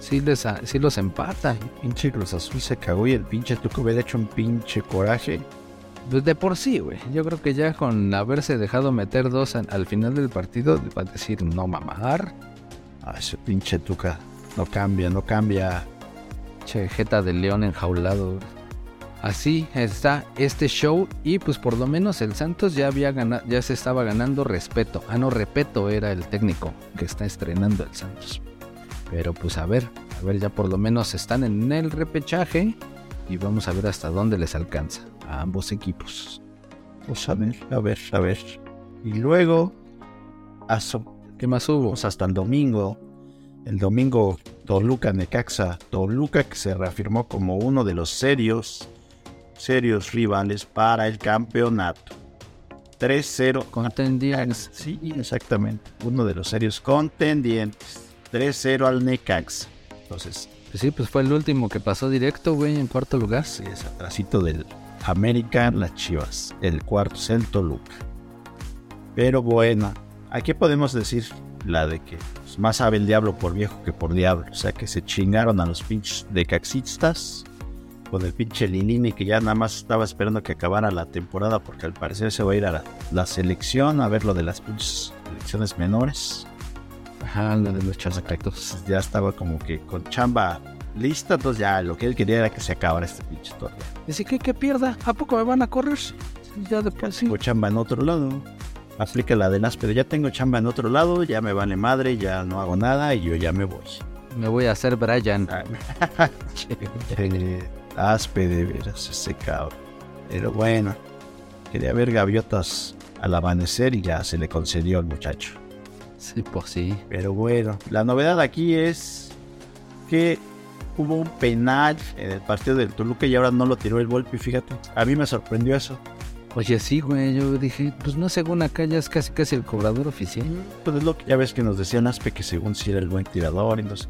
sí, les, sí los empata. Pinche Cruz Azul se cagó y el pinche Tuco hubiera hecho un pinche coraje. Pues de por sí, güey. Yo creo que ya con haberse dejado meter dos al final del partido, va a decir no mamar. Ah, ese pinche Tuca. No cambia, no cambia. Che, jeta de león enjaulado. Así está este show y pues por lo menos el Santos ya había ganado, ya se estaba ganando respeto. Ah, no, Repeto era el técnico que está estrenando el Santos. Pero pues a ver, a ver, ya por lo menos están en el repechaje y vamos a ver hasta dónde les alcanza a ambos equipos. Pues a ver, a ver, a ver. Y luego, ¿Qué más hubo? vamos hasta el domingo. El domingo, Toluca Necaxa. Toluca que se reafirmó como uno de los serios, serios rivales para el campeonato. 3-0. Contendientes. Sí, exactamente. Uno de los serios contendientes. 3-0 al Necaxa. Entonces, Pues sí, pues fue el último que pasó directo, güey, en cuarto lugar. sí, es atrasito del América, las Chivas. El cuarto es el Toluca. Pero bueno, aquí podemos decir la de que pues, más sabe el diablo por viejo que por diablo. O sea que se chingaron a los pinches decaxistas con el pinche Lilini que ya nada más estaba esperando que acabara la temporada porque al parecer se va a ir a la, la selección a ver lo de las pinches selecciones menores. Ajá, la de los chasacactos. Entonces ya estaba como que con chamba lista, entonces ya lo que él quería era que se acabara este pinche torneo. Dice que que pierda. ¿A poco me van a correr? Ya después sí. Tengo chamba en otro lado. Aplica la de las, pero ya tengo chamba en otro lado, ya me vale madre, ya no hago nada y yo ya me voy. Me voy a hacer Brian. *laughs* Aspe de veras ese cabrón. Pero bueno, quería ver gaviotas al amanecer y ya se le concedió al muchacho. Sí, pues sí. Pero bueno, la novedad aquí es que hubo un penal en el partido del Toluca y ahora no lo tiró el Volpi, fíjate. A mí me sorprendió eso. Oye, sí, güey. Yo dije, pues no, según acá ya es casi casi el cobrador oficial. Pues es lo que ya ves que nos decían Aspe que según si era el buen tirador, entonces.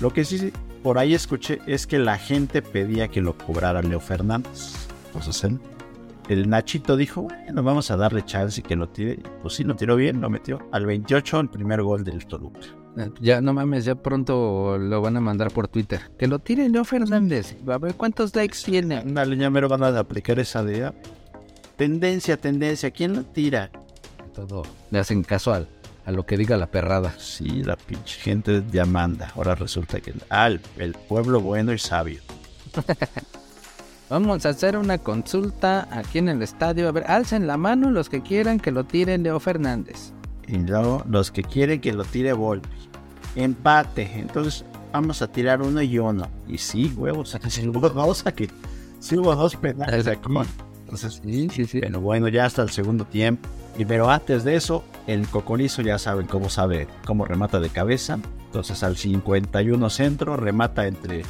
Lo que sí por ahí escuché es que la gente pedía que lo cobrara Leo Fernández. Entonces él- el Nachito dijo, bueno, vamos a darle chance y que lo tire. Pues sí, lo tiró bien, lo metió. Al 28 el primer gol del Toluca. Eh, Ya, no mames, ya pronto lo van a mandar por Twitter. Que lo tire Leo Fernández. A ver cuántos likes tiene. Dale, ya mero van a aplicar esa de ah, tendencia, tendencia. ¿Quién lo tira? Todo. Le hacen caso al- a lo que diga la perrada. Sí, la pinche gente ya manda. Ahora resulta que ah, el, pueblo bueno y sabio. *laughs* Vamos a hacer una consulta aquí en el estadio. A ver, alcen la mano los que quieran que lo tire Leo Fernández. Y luego los que quieren que lo tire Volpi. Empate. Entonces vamos a tirar uno y uno. Y sí, huevos. *laughs* Hubo dos aquí. Sí hubo dos penales aquí. Entonces, Sí, sí, sí. pero bueno, ya hasta el segundo tiempo. Y pero antes de eso, el cocolizo ya saben cómo sabe, cómo remata de cabeza. Entonces al 51 centro, remata entre,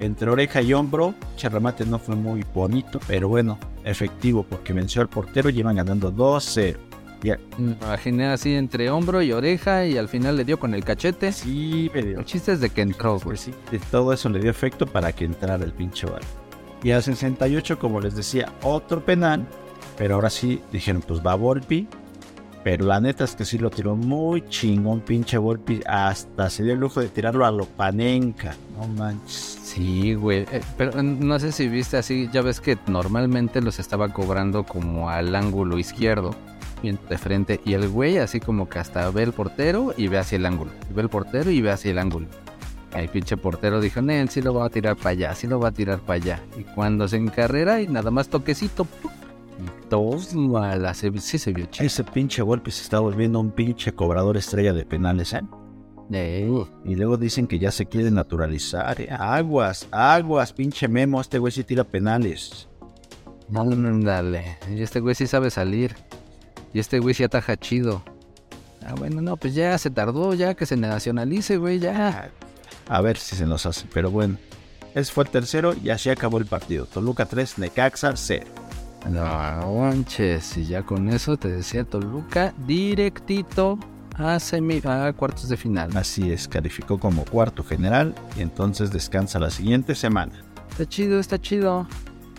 entre oreja y hombro. Ese remate no fue muy bonito, pero bueno, efectivo porque venció al portero y iban ganando 2-0. Ya, Me imaginé así entre hombro y oreja y al final le dio con el cachete. sí, dio El chiste es de que entró. Pues sí, de todo eso le dio efecto para que entrara el pinche bar. Y al 68, como les decía, otro penal. Pero ahora sí dijeron, pues va Volpi. Pero la neta es que sí lo tiró muy chingón, pinche Volpi. Hasta se dio el lujo de tirarlo a lo panenca. No manches. Sí, güey. Eh, pero no sé si viste así. Ya ves que normalmente los estaba cobrando como al ángulo izquierdo. De frente. Y el güey así como que hasta ve el portero y ve hacia el ángulo. Ve el portero y ve hacia el ángulo. El pinche portero dijo, Nen, sí lo va a tirar para allá, sí lo va a tirar para allá. Y cuando se encarrera y nada más toquecito. ¡pum! Y todos se, sí se vio chido. Ese pinche Volpi se está volviendo un pinche cobrador estrella de penales, ¿eh? Eh, Y luego dicen que ya se quiere naturalizar. ¿eh? Aguas, aguas, pinche Memo. Este güey sí tira penales. Ándale. Y este güey sí sabe salir. Y este güey sí ataja chido. Ah, bueno, no, pues ya se tardó, ya que se nacionalice, güey, ya. A ver si se nos hace, pero bueno. Ese fue el tercero y así acabó el partido. Toluca 3, Necaxa 0. No manches, y ya con eso te decía Toluca directito a, semi, a cuartos de final. Así es, calificó como cuarto general y entonces descansa la siguiente semana. Está chido, está chido.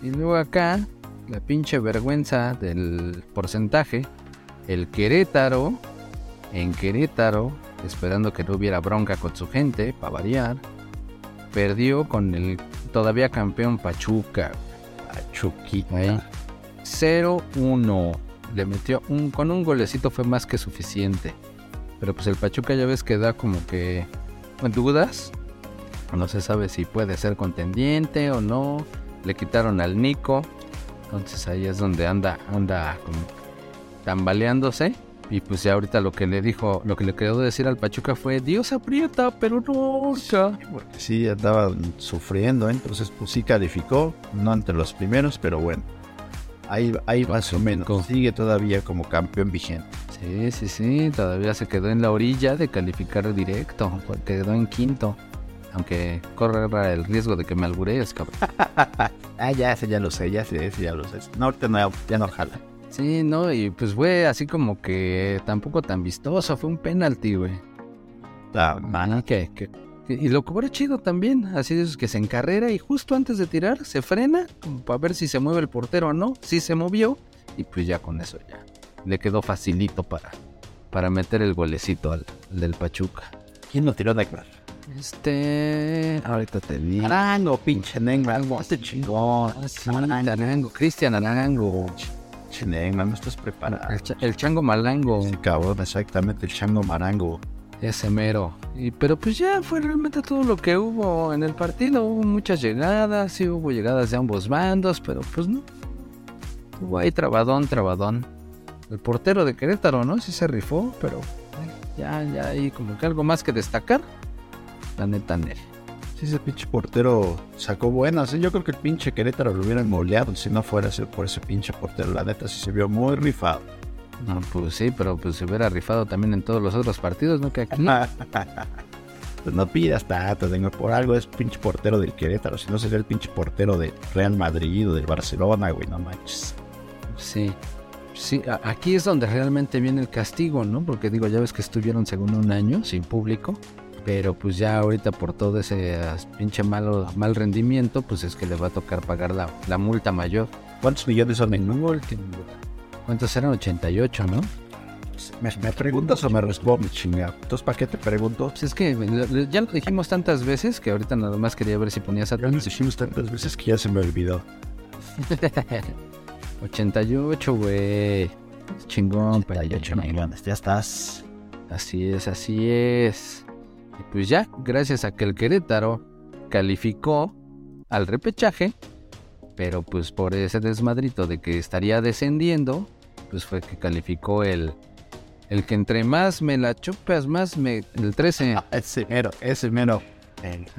Y luego acá, la pinche vergüenza del porcentaje. El Querétaro, en Querétaro, esperando que no hubiera bronca con su gente, para variar, perdió con el todavía campeón Pachuca. Pachuquita. Ahí. 0-1. Le metió un. Con un golecito fue más que suficiente. Pero pues el Pachuca ya ves que da como que en dudas. No se sabe si puede ser contendiente o no. Le quitaron al Nico. Entonces ahí es donde anda, anda como tambaleándose. Y pues ya ahorita lo que le dijo, lo que le quedó decir al Pachuca fue Dios aprieta, pero no. Porque sí andaba sufriendo, ¿eh? entonces pues sí calificó, no entre los primeros, pero bueno. Ahí, ahí más o menos. Sigue todavía como campeón vigente. Sí, sí, sí, todavía se quedó en la orilla de calificar directo. Quedó en quinto. Aunque corre el riesgo de que me alburees, cabrón. *laughs* ah, ya, ese ya lo sé, ya sé, ese ya lo sé. No, ahorita no, ya no jala. Sí, no, y pues fue así como que tampoco tan vistoso, fue un penalti, güey. Ah, man. Que, que, y lo cobró chido también, así es que se encarrera y justo antes de tirar se frena como para ver si se mueve el portero o no, sí se movió y pues ya con eso ya le quedó facilito para, para meter el golecito al, del Pachuca. ¿Quién lo tiró de claro? Este. Ahorita te digo. Arango, pinche. Este chingón. Ah, Arango. Cristian Arango. No estás preparado. El, chango malango. Sí, cabrón, exactamente, el chango marango. Ese mero. Y, pero pues ya fue realmente todo lo que hubo en el partido. Hubo muchas llegadas, sí hubo llegadas de ambos bandos, pero pues no. Hubo ahí trabadón, trabadón. El portero de Querétaro, ¿no? Sí se rifó, pero ya, ya hay como que algo más que destacar. La neta, Nel. Sí, ese pinche portero sacó buenas. ¿eh? Yo creo que el pinche Querétaro lo hubiera moleado si no fuera por ese pinche portero. La neta sí se vio muy rifado. No, pues sí, pero pues se hubiera rifado también en todos los otros partidos, ¿no? Que aquí. *laughs* pues no pidas tanto, tengo por algo es pinche portero del Querétaro. Si no sería el pinche portero de Real Madrid o del Barcelona, güey, no manches. Sí. Sí, aquí es donde realmente viene el castigo, ¿no? Porque digo, ya ves que estuvieron según un año sin público, pero pues ya ahorita por todo ese pinche malo, mal rendimiento, pues es que le va a tocar pagar la, la multa mayor. ¿Cuántos millones son en último? ¿Cuántos eran? 88, ¿no? ¿Me, preguntas o me respondes, chingado? Entonces, ¿para qué te pregunto? Pues es que ya lo dijimos tantas veces que ahorita nada más quería ver si ponías a... Ya lo dijimos tantas veces que ya se me olvidó. *laughs* 88, güey. Chingón, 88 millones, ya estás. Así es, así es. Y pues ya, gracias a que el Querétaro calificó al repechaje, pero pues por ese desmadrito de que estaría descendiendo, pues fue que calificó el, el que entre más me la chupas, más me... El 13. *laughs* Ah, ese mero, ese mero.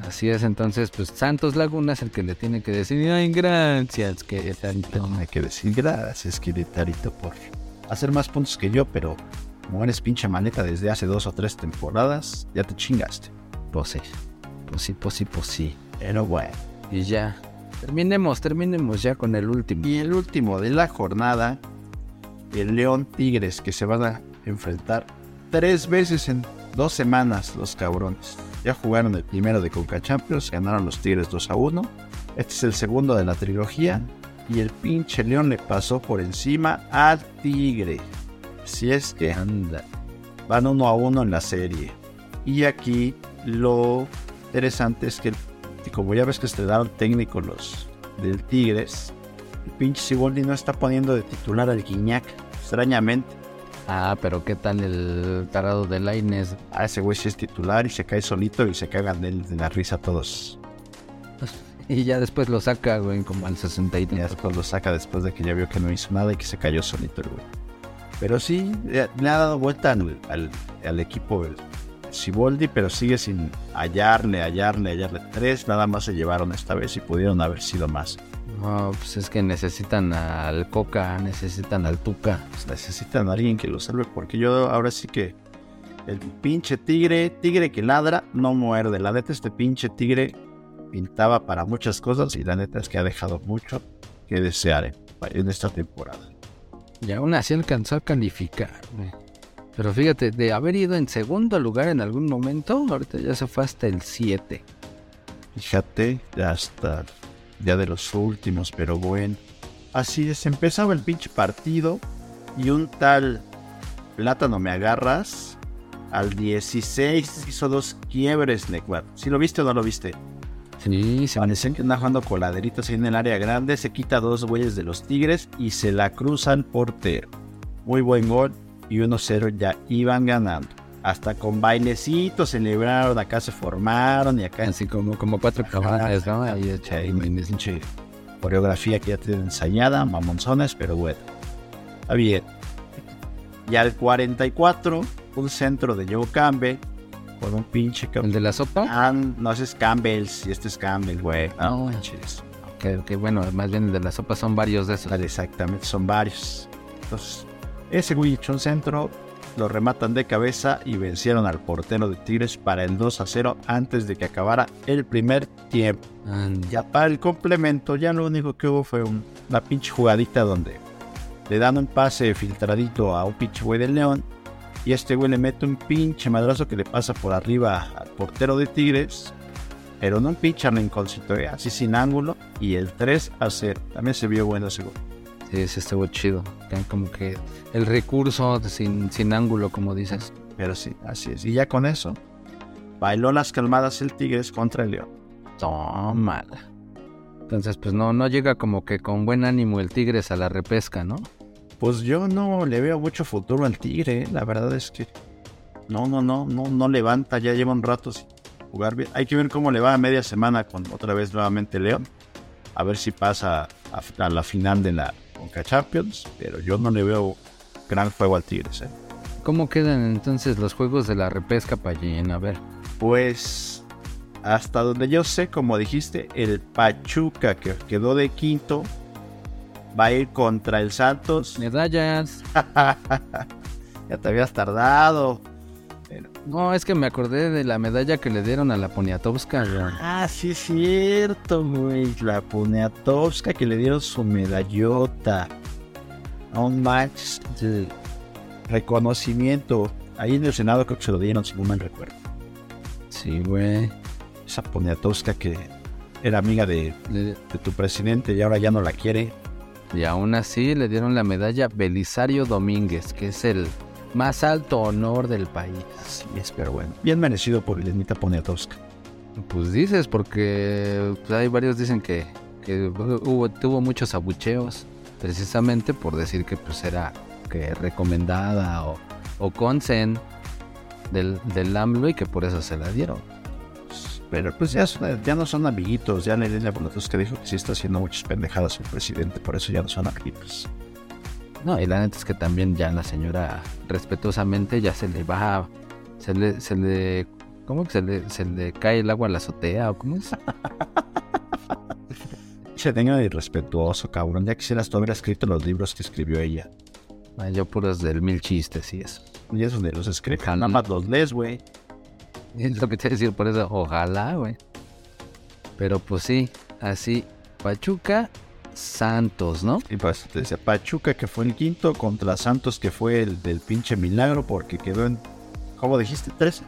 Así es, entonces, pues Santos Laguna es el que le tiene que decir, ay, gracias, Querétarito. hay que decir gracias, Querétarito, por hacer más puntos que yo, pero como eres pinche maneta desde hace dos o tres temporadas, ya te chingaste. Pues sí, pues sí, pues sí, pues sí. Pero bueno. Y ya, terminemos, terminemos ya con el último. Y el último de la jornada, el León Tigres, que se van a enfrentar tres veces en dos semanas los cabrones. Ya jugaron el primero de Conca Champions, ganaron los Tigres 2 a 1. Este es el segundo de la trilogía. Y el pinche León le pasó por encima al Tigre. Si es que anda. Van uno a uno en la serie. Y aquí lo interesante es que, como ya ves que estrenaron técnico los del Tigres, el pinche Siboldi no está poniendo de titular al Guiñac, extrañamente. Ah, pero ¿qué tal el tarado de Laines? Ah, ese güey sí es titular y se cae solito y se cagan de, de la risa todos. *laughs* Y ya después lo saca, güey, como al 63. Y después lo saca después de que ya vio que no hizo nada y que se cayó solito el güey. Pero sí, le ha dado vuelta al, al, equipo Siboldi, pero sigue sin hallarle, hallarle, hallarle. Tres nada más se llevaron esta vez y pudieron haber sido más. No, pues es que necesitan al Coca, necesitan al Tuca. Pues necesitan a alguien que lo salve, porque yo ahora sí que el pinche tigre, tigre que ladra, no muerde. La neta, este pinche tigre pintaba para muchas cosas y la neta es que ha dejado mucho que desear en esta temporada. Y aún así alcanzó a calificar. Pero fíjate, de haber ido en segundo lugar en algún momento, ahorita ya se fue hasta el 7. Fíjate, ya está ya de los últimos, pero bueno. Así es, empezaba el pinche partido y un tal plátano me agarras al 16 hizo dos quiebres, Nequat. ¿Sí lo viste o no lo viste? Sí, se parece que anda jugando coladeritos ahí en el área grande, se quita dos güeyes de los Tigres y se la cruzan portero. Muy buen gol y 1-0 ya iban ganando. Hasta con bailecitos celebraron, acá se formaron y acá Así como, como cuatro *laughs* caballos, ¿no? Ahí pinche coreografía que ya tienen ensayada, mamonzones, pero bueno. Está bien. Y al 44, un centro de Joe Campbell con un pinche ¿El de la sopa? Ah, no, ese es Campbell, si este es Campbell, güey. No manches. Que, que, bueno, más bien el de la sopa son varios de esos. Exactamente, son varios. Entonces, ese güey echó un centro, lo rematan de cabeza y vencieron al portero de Tigres para el 2 a 0 antes de que acabara el primer tiempo. Ya para el complemento, ya lo único que hubo fue una pinche jugadita donde le dan un pase filtradito a un pinche güey del León y este güey le mete un pinche madrazo que le pasa por arriba al portero de Tigres. Pero no un pinche rinconcito, eh, así sin ángulo. Y el 3 a 0. También se vio bueno ese gol. Sí, sí estuvo chido. Como que el recurso sin, sin ángulo, como dices. Pero sí, así es. Y ya con eso, bailó las calmadas el Tigres contra el León. Tómala. Entonces, pues no, no llega como que con buen ánimo el Tigres a la repesca, ¿no? Pues yo no le veo mucho futuro al Tigre, la verdad es que no, no, no, no, no levanta, ya lleva un rato sin jugar bien. Hay que ver cómo le va a media semana con otra vez nuevamente León. A ver si pasa a, la final de la Conca Champions, pero yo no le veo gran juego al Tigres. ¿eh? ¿Cómo quedan entonces los juegos de la repesca, Pallín? A ver. Pues hasta donde yo sé, como dijiste, el Pachuca que quedó de quinto va a ir contra el Santos. Medallas. *laughs* ya te habías tardado. No, es que me acordé de la medalla que le dieron a la Poniatowska, Ah, sí es cierto, güey. La Poniatowska que le dieron su medallota. Un match de reconocimiento. Ahí en el Senado creo que se lo dieron, si no me recuerdo. Sí, güey. Esa Poniatowska que era amiga de, de tu presidente y ahora ya no la quiere. Y aún así le dieron la medalla Belisario Domínguez, que es el más alto honor del país. Sí, es, pero bueno. Bien merecido por Lenita Poniatowska. Pues dices, porque pues, hay varios dicen que, hubo, tuvo muchos abucheos, precisamente por decir que pues era que recomendada o, o consen del, del AMLO y que por eso se la dieron. Pero pues ya, ya no son amiguitos. Ya Nelena que dijo que sí está haciendo muchas pendejadas el presidente, por eso ya no son amiguitos. No, y la neta es que también ya la señora respetuosamente ya se le va, se le, se le, ¿cómo que se le, se le cae el agua a la azotea o cómo es? *laughs* se tenga irrespetuoso, cabrón. Ya quisieras tú haber escrito los libros que escribió ella. yo puros del mil chistes y eso. Y esos de los escribe. Nada más los lees, güey. *laughs* Es lo que te decir, por eso, ojalá, güey. Pero pues sí, así, Pachuca, Santos, ¿no? Y pues te decía, Pachuca que fue el quinto contra Santos que fue el del pinche milagro porque quedó en, ¿cómo dijiste? ¿Tres?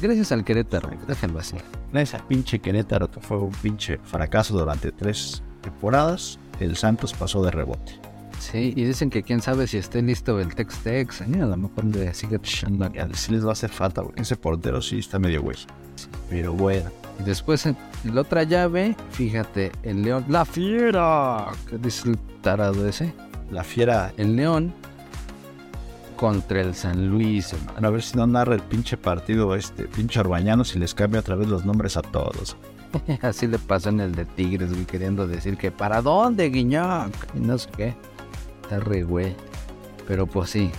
Gracias al Querétaro, déjenlo así. Gracias al pinche Querétaro que fue un pinche fracaso durante tres temporadas, el Santos pasó de rebote. Sí, y dicen que quién sabe si esté listo el Tex-Tex. A lo mejor le sigue echando Sí les va a hacer falta, güey. Ese portero sí está medio güey. Pero bueno. Y después en la otra llave, fíjate, el León. ¡La fiera! ¿Qué dice el tarado ese? La fiera. El León contra el San Luis. A ver si no narra el pinche partido este, pinche Arbañano, si les cambia otra vez los nombres a todos. *laughs* Así le pasó en el de Tigres, güey, queriendo decir que ¿para dónde, Guiñac? Y no sé qué. Está re güey. Pero pues sí.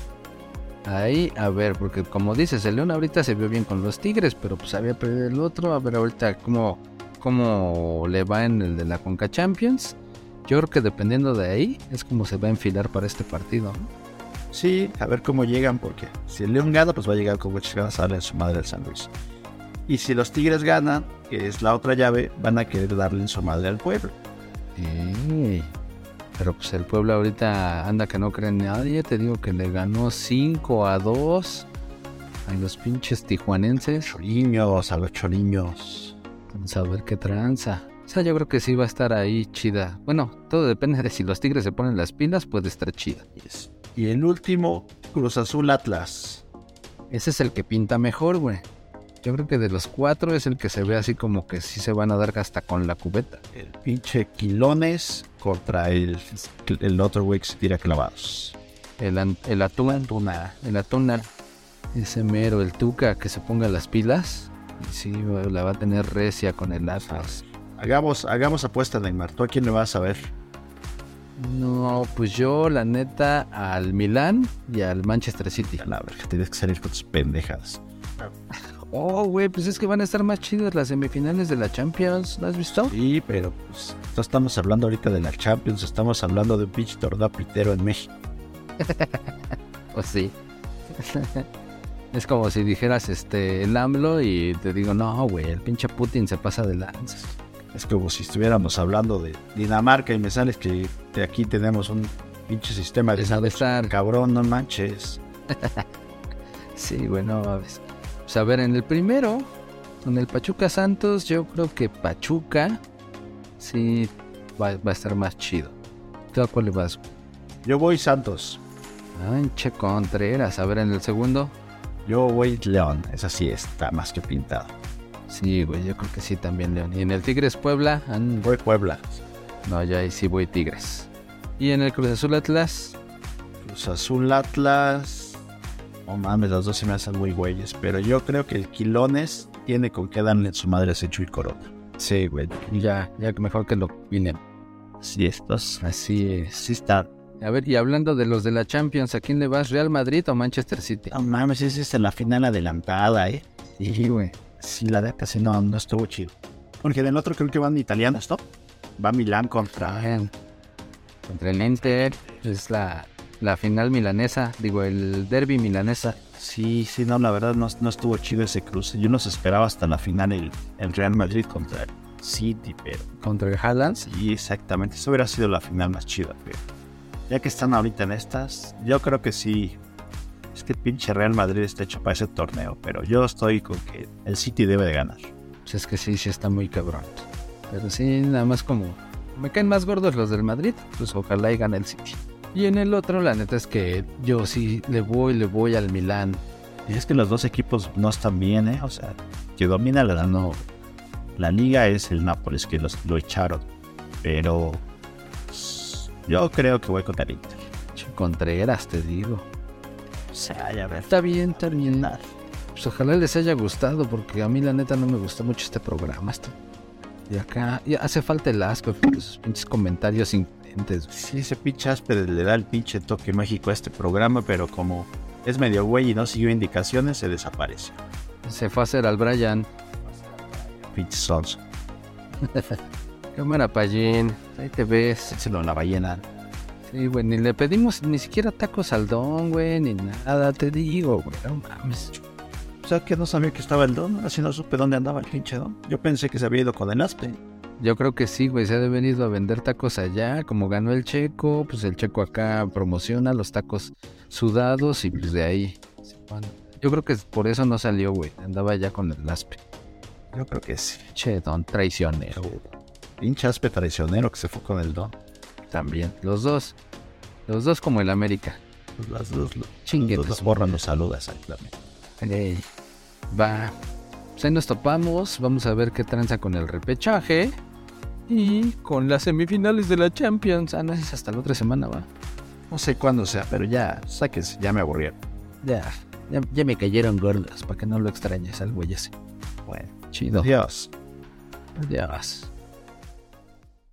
Ahí, a ver, porque como dices, el León ahorita se vio bien con los Tigres, pero pues había perdido el otro. A ver ahorita cómo, cómo le va en el de la Conca Champions. Yo creo que dependiendo de ahí es como se va a enfilar para este partido. Sí, a ver cómo llegan, porque si el León gana, pues va a llegar con muchas ganas a darle a su madre al San Luis. Y si los Tigres ganan, que es la otra llave, van a querer darle en su madre al pueblo. Sí. Pero pues el pueblo ahorita anda que no cree en nadie. Te digo que le ganó 5 a 2 a los pinches tijuanenses. Choriños, a los choriños. Vamos a ver qué tranza. O sea, yo creo que sí va a estar ahí chida. Bueno, todo depende de si los tigres se ponen las pilas, puede estar chida. Y el último, Cruz Azul Atlas. Ese es el que pinta mejor, güey. Yo creo que de los cuatro es el que se ve así como que sí se van a dar hasta con la cubeta. El pinche Quilones contra el, el otro güey que se tira clavados. El, el atún, el atún. Ese mero, el Tuca, que se ponga las pilas. Y sí, la va a tener recia con el Atlas. Hagamos, hagamos apuesta, Neymar. ¿Tú a quién le vas a ver? No, pues yo, la neta, al Milán y al Manchester City. A la verga, tienes que salir con tus pendejadas. *laughs* Oh, güey, pues es que van a estar más chidas las semifinales de la Champions. ¿Lo has visto? Sí, pero pues no estamos hablando ahorita de la Champions, estamos hablando de un pinche torneo pitero en México. *laughs* Pues sí. *laughs* es como si dijeras este el AMLO y te digo, no, güey, el pinche Putin se pasa de lanza. Es como si estuviéramos hablando de Dinamarca y me sales que de aquí tenemos un pinche sistema de de estar. cabrón, no manches. *laughs* Sí, bueno, a ver. Pues a ver, en el primero, con el Pachuca Santos, yo creo que Pachuca sí va, va a estar más chido. ¿Tú a cuál le vas? Yo voy Santos. Ay, Che Contreras. A ver, en el segundo. Yo voy León. Esa sí está más que pintada. Sí, güey, yo creo que sí también, León. Y en el Tigres Puebla, Voy Puebla. no, ya ahí sí voy Tigres. Y en el Cruz Azul Atlas, Cruz Azul Atlas. No mames, los dos se me hacen muy güeyes. Pero yo creo que el Quilones tiene con qué darle en su madre a Sechu y Corona. Sí, güey. ya, ya mejor que lo vienen. Sí, estos. Así es. Sí está. A ver, y hablando de los de la Champions, ¿a quién le vas? ¿Real Madrid o Manchester City? No mames, esa es en la final adelantada, eh. Sí, güey. Sí, la de casi no, no estuvo chido. Porque en el otro creo que van italianos, ¿no? Va Milán contra. Contra el Inter, es la, la final milanesa, digo, el derby milanesa. Sí, sí, no, la verdad no, no estuvo chido ese cruce. Yo nos esperaba hasta la final el, el Real Madrid contra el City, pero Contra el Haaland. sí, exactamente. Eso hubiera sido la final más chida, pero ya que están ahorita en estas, yo creo que sí. Es que el pinche Real Madrid está hecho para ese torneo, pero yo estoy con que el City debe de ganar. Pues es que sí, sí está muy cabrón. Pero sí, nada más como... Me caen más gordos los del Madrid, pues ojalá y gane el City. Y en el otro, la neta es que yo sí le voy, le voy al Milán. Y es que los dos equipos no están bien, ¿eh? O sea, que domina la, no, la liga es el Nápoles, que los, lo echaron. Pero pues, yo creo que voy contra el Inter. Contreras, te digo. O sea, ya ver. Está bien, está bien. Pues ojalá les haya gustado, porque a mí la neta no me gusta mucho este programa. Este. Y acá y hace falta el asco, esos pinches comentarios incoherentes. Güey. Sí, ese pinche Asper le da el pinche toque mágico a este programa, pero como es medio güey y no siguió indicaciones, se desaparece. Se fue a hacer al Brian. Pinche sonso. *laughs* Cámara Payín, ahí te ves. Se lo la ballena. Sí, güey, ni le pedimos ni siquiera tacos al don, güey, ni nada, te digo, güey, no mames. O sea, que no sabía que estaba el don, así no supe dónde andaba el pinche don. Yo pensé que se había ido con el Aspe. Yo creo que sí, güey, se ha de venido a vender tacos allá, como ganó el checo, pues el checo acá promociona los tacos sudados y pues de ahí. Yo creo que por eso no salió, güey, andaba ya con el aspe. Yo creo que sí. Che, don traicionero. Pinche Aspe traicionero que se fue con el don. También, los dos. Los dos como el América. Pues las dos, los tu dos borran los saludas. Ey, Va. Pues ahí nos topamos. Vamos a ver qué tranza con el repechaje. Y con las semifinales de la Champions. Ah, no, es hasta la otra semana, va. No sé cuándo sea, pero ya, sáquense, ya me aburrieron. Ya, ya, ya me cayeron gordos, para que no lo extrañes al güey ese. Bueno, Chido. adiós. Adiós.